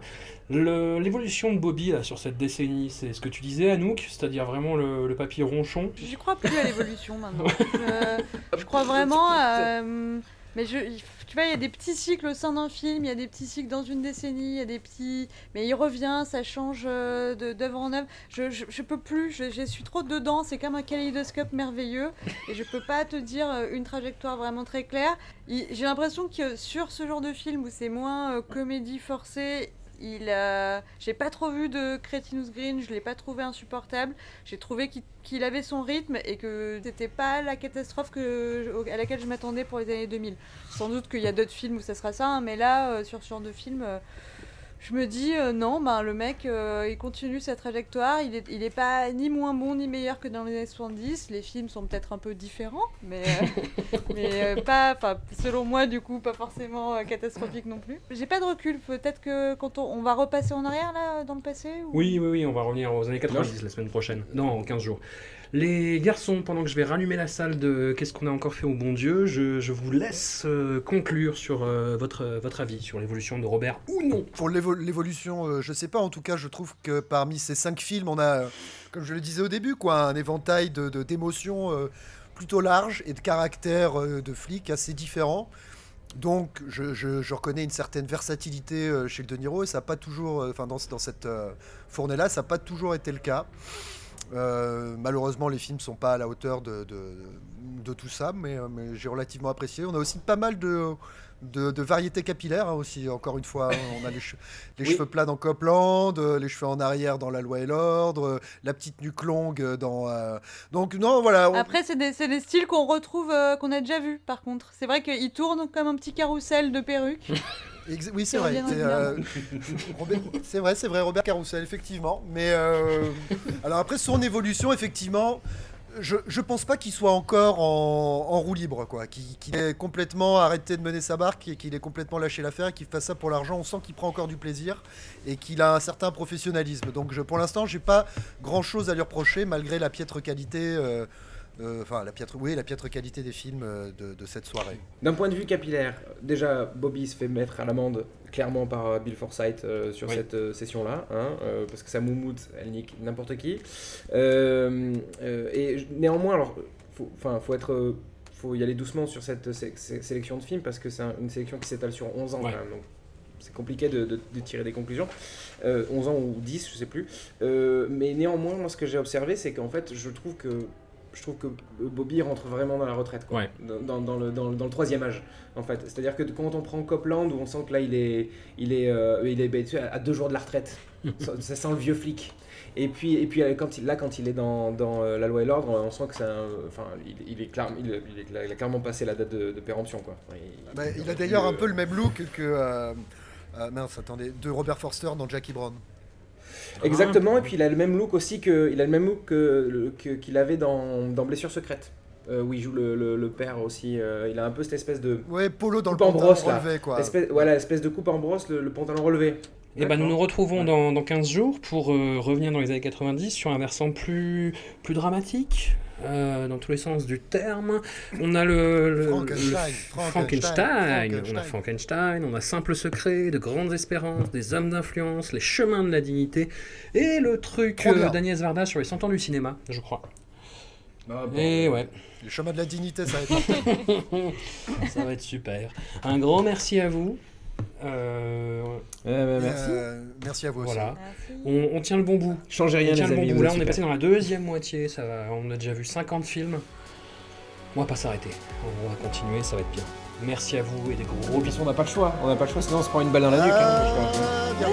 Le- L'évolution de Bobby là, sur cette décennie, c'est ce que tu disais Anouk, c'est-à-dire vraiment le, le papier ronchon. J'y crois plus à l'évolution maintenant. je, je crois vraiment. à, euh, mais je, il- tu vois, il y a des petits cycles au sein d'un film, il y a des petits cycles dans une décennie, il y a des petits. Mais il revient, ça change euh, d'œuvre en œuvre. Je, je, peux plus, je, je suis trop dedans, c'est comme un kaléidoscope merveilleux. Et je peux pas te dire euh, une trajectoire vraiment très claire. J'ai l'impression que sur ce genre de film où c'est moins euh, comédie forcée, a... J'ai pas trop vu de Cretinous Green, je l'ai pas trouvé insupportable. J'ai trouvé qu'il avait son rythme et que c'était pas la catastrophe à laquelle je m'attendais pour les années 2000. Sans doute qu'il y a d'autres films où ça sera ça, hein, mais là, euh, sur ce genre de film, euh, je me dis euh, non, ben, le mec, euh, il continue sa trajectoire, il est, il est pas ni moins bon ni meilleur que dans les années 70. Les films sont peut-être un peu différents, mais, euh, mais euh, pas, enfin, selon moi, du coup, pas forcément euh, catastrophique non plus. J'ai pas de recul, peut-être que quand on, on va repasser en arrière là, dans le passé ou- Oui, oui, oui, on va revenir aux années 90 la semaine prochaine. Non, en 15 jours. Les garçons, pendant que je vais rallumer la salle de Qu'est-ce qu'on a encore fait au bon Dieu, je, vous laisse euh, conclure sur euh, votre, votre avis sur l'évolution de Robert ou non. Pour l'évo- l'évolution, euh, je sais pas. En tout cas, je trouve que parmi ces cinq films, on a, euh, comme je le disais au début, quoi, un éventail de de- d'émotions euh, plutôt large et de caractères euh, de flics assez différents. Donc, je, je- reconnais une certaine versatilité euh, chez le De Niro et ça n'a pas toujours, euh, enfin, dans, dans cette euh, fournée-là, ça n'a pas toujours été le cas. Euh, malheureusement, les films sont pas à la hauteur de, tout ça, euh, mais j'ai relativement apprécié. On a aussi pas mal de, de, de variétés capillaires hein, aussi. Encore une fois, on a les, che- les Oui. cheveux plats dans Copland, euh, les cheveux en arrière dans La Loi et l'Ordre, euh, la petite nuque longue euh, dans. euh, Donc non, voilà. on- Après, c'est des, c'est des styles qu'on retrouve, euh, qu'on a déjà vus par contre. C'est vrai qu'il tourne comme un petit carrousel de perruques. Oui, c'est vrai. C'est euh, vrai, c'est vrai, Robert Carousel, effectivement. Mais euh, alors après son évolution, effectivement, je, pense pas qu'il soit encore en, roue libre, quoi. Qu'il ait complètement arrêté de mener sa barque et qu'il ait complètement lâché l'affaire et qu'il fasse ça pour l'argent. On sent qu'il prend encore du plaisir et qu'il a un certain professionnalisme. Donc je, pour l'instant, j'ai pas grand chose à lui reprocher malgré la piètre qualité. euh, Enfin, la piètre, oui, la piètre qualité des films euh, de, de cette soirée. D'un point de vue capillaire, déjà Bobby se fait mettre à l'amende clairement par euh, Bill Forsythe euh, sur Oui. cette euh, session-là, hein, euh, parce que sa moumoute, elle nique n'importe qui. Euh, euh, et néanmoins, alors, faut, enfin, faut être, euh, faut y aller doucement sur cette sé- sé- sélection de films parce que c'est un- une sélection qui s'étale sur 11 ans Ouais. quand même. Donc c'est compliqué de, de- de tirer des conclusions. Euh, 11 ans ou 10, je sais plus. Euh, mais néanmoins, moi, ce que j'ai observé, c'est qu'en fait, je trouve que je trouve que Bobby rentre vraiment dans la retraite, quoi. Ouais. Dans, le, dans, le- dans le troisième âge, en fait. C'est-à-dire que quand on prend Copland, où on sent que là, il est, il est, euh, il est tu sais, à deux jours de la retraite, ça, ça sent le vieux flic. Et puis, et puis euh, quand il, là, quand il est dans, dans euh, La Loi et l'Ordre, on sent que c'est enfin, il, il est clair, il, il est- il a clairement passé la date de, de péremption, quoi. Il, Bah, il a d'ailleurs un peu le même look que. euh, euh, mince, attendez, de Robert Forster dans Jackie Brown. Exactement, et puis il a le même look aussi que, il a le même look que, qu'il avait dans, dans Blessure secrète, euh, où il joue le, le- le père aussi. euh, il a un peu cette espèce de Ouais, polo dans le coupe en pantalon brosse là, relevé, quoi. Espèce- voilà, espèce de coupe en brosse, le, le pantalon relevé. Et ben nous nous retrouvons dans, dans 15 jours pour euh, revenir dans les années 90 sur un versant plus, plus dramatique, euh, dans tous les sens du terme. On a le, le- Frankenstein, le- Frankenstein, on a Frankenstein, on a Simple Secret, De Grandes Espérances, Des Hommes d'Influence, Les Chemins de la Dignité, et le truc euh, d'Agnès Varda sur les 100 ans du cinéma, je crois. Ah, bon. Et ouais, Le chemin de la dignité, ça va être. ça va être super. Un grand merci à vous. Euh, Euh, merci. Euh, merci à vous aussi. voilà. Merci. On, on tient le bon bout. Changez On rien, tient les le bon bout. Là, on est passé dans la deuxième moitié. Ça va, on a déjà vu 50 films. On va pas s'arrêter. On va continuer, ça va être bien. Merci à vous et des gros façon, on n'a pas le choix. On n'a pas le choix, sinon on se prend une balle dans la nuque. hein.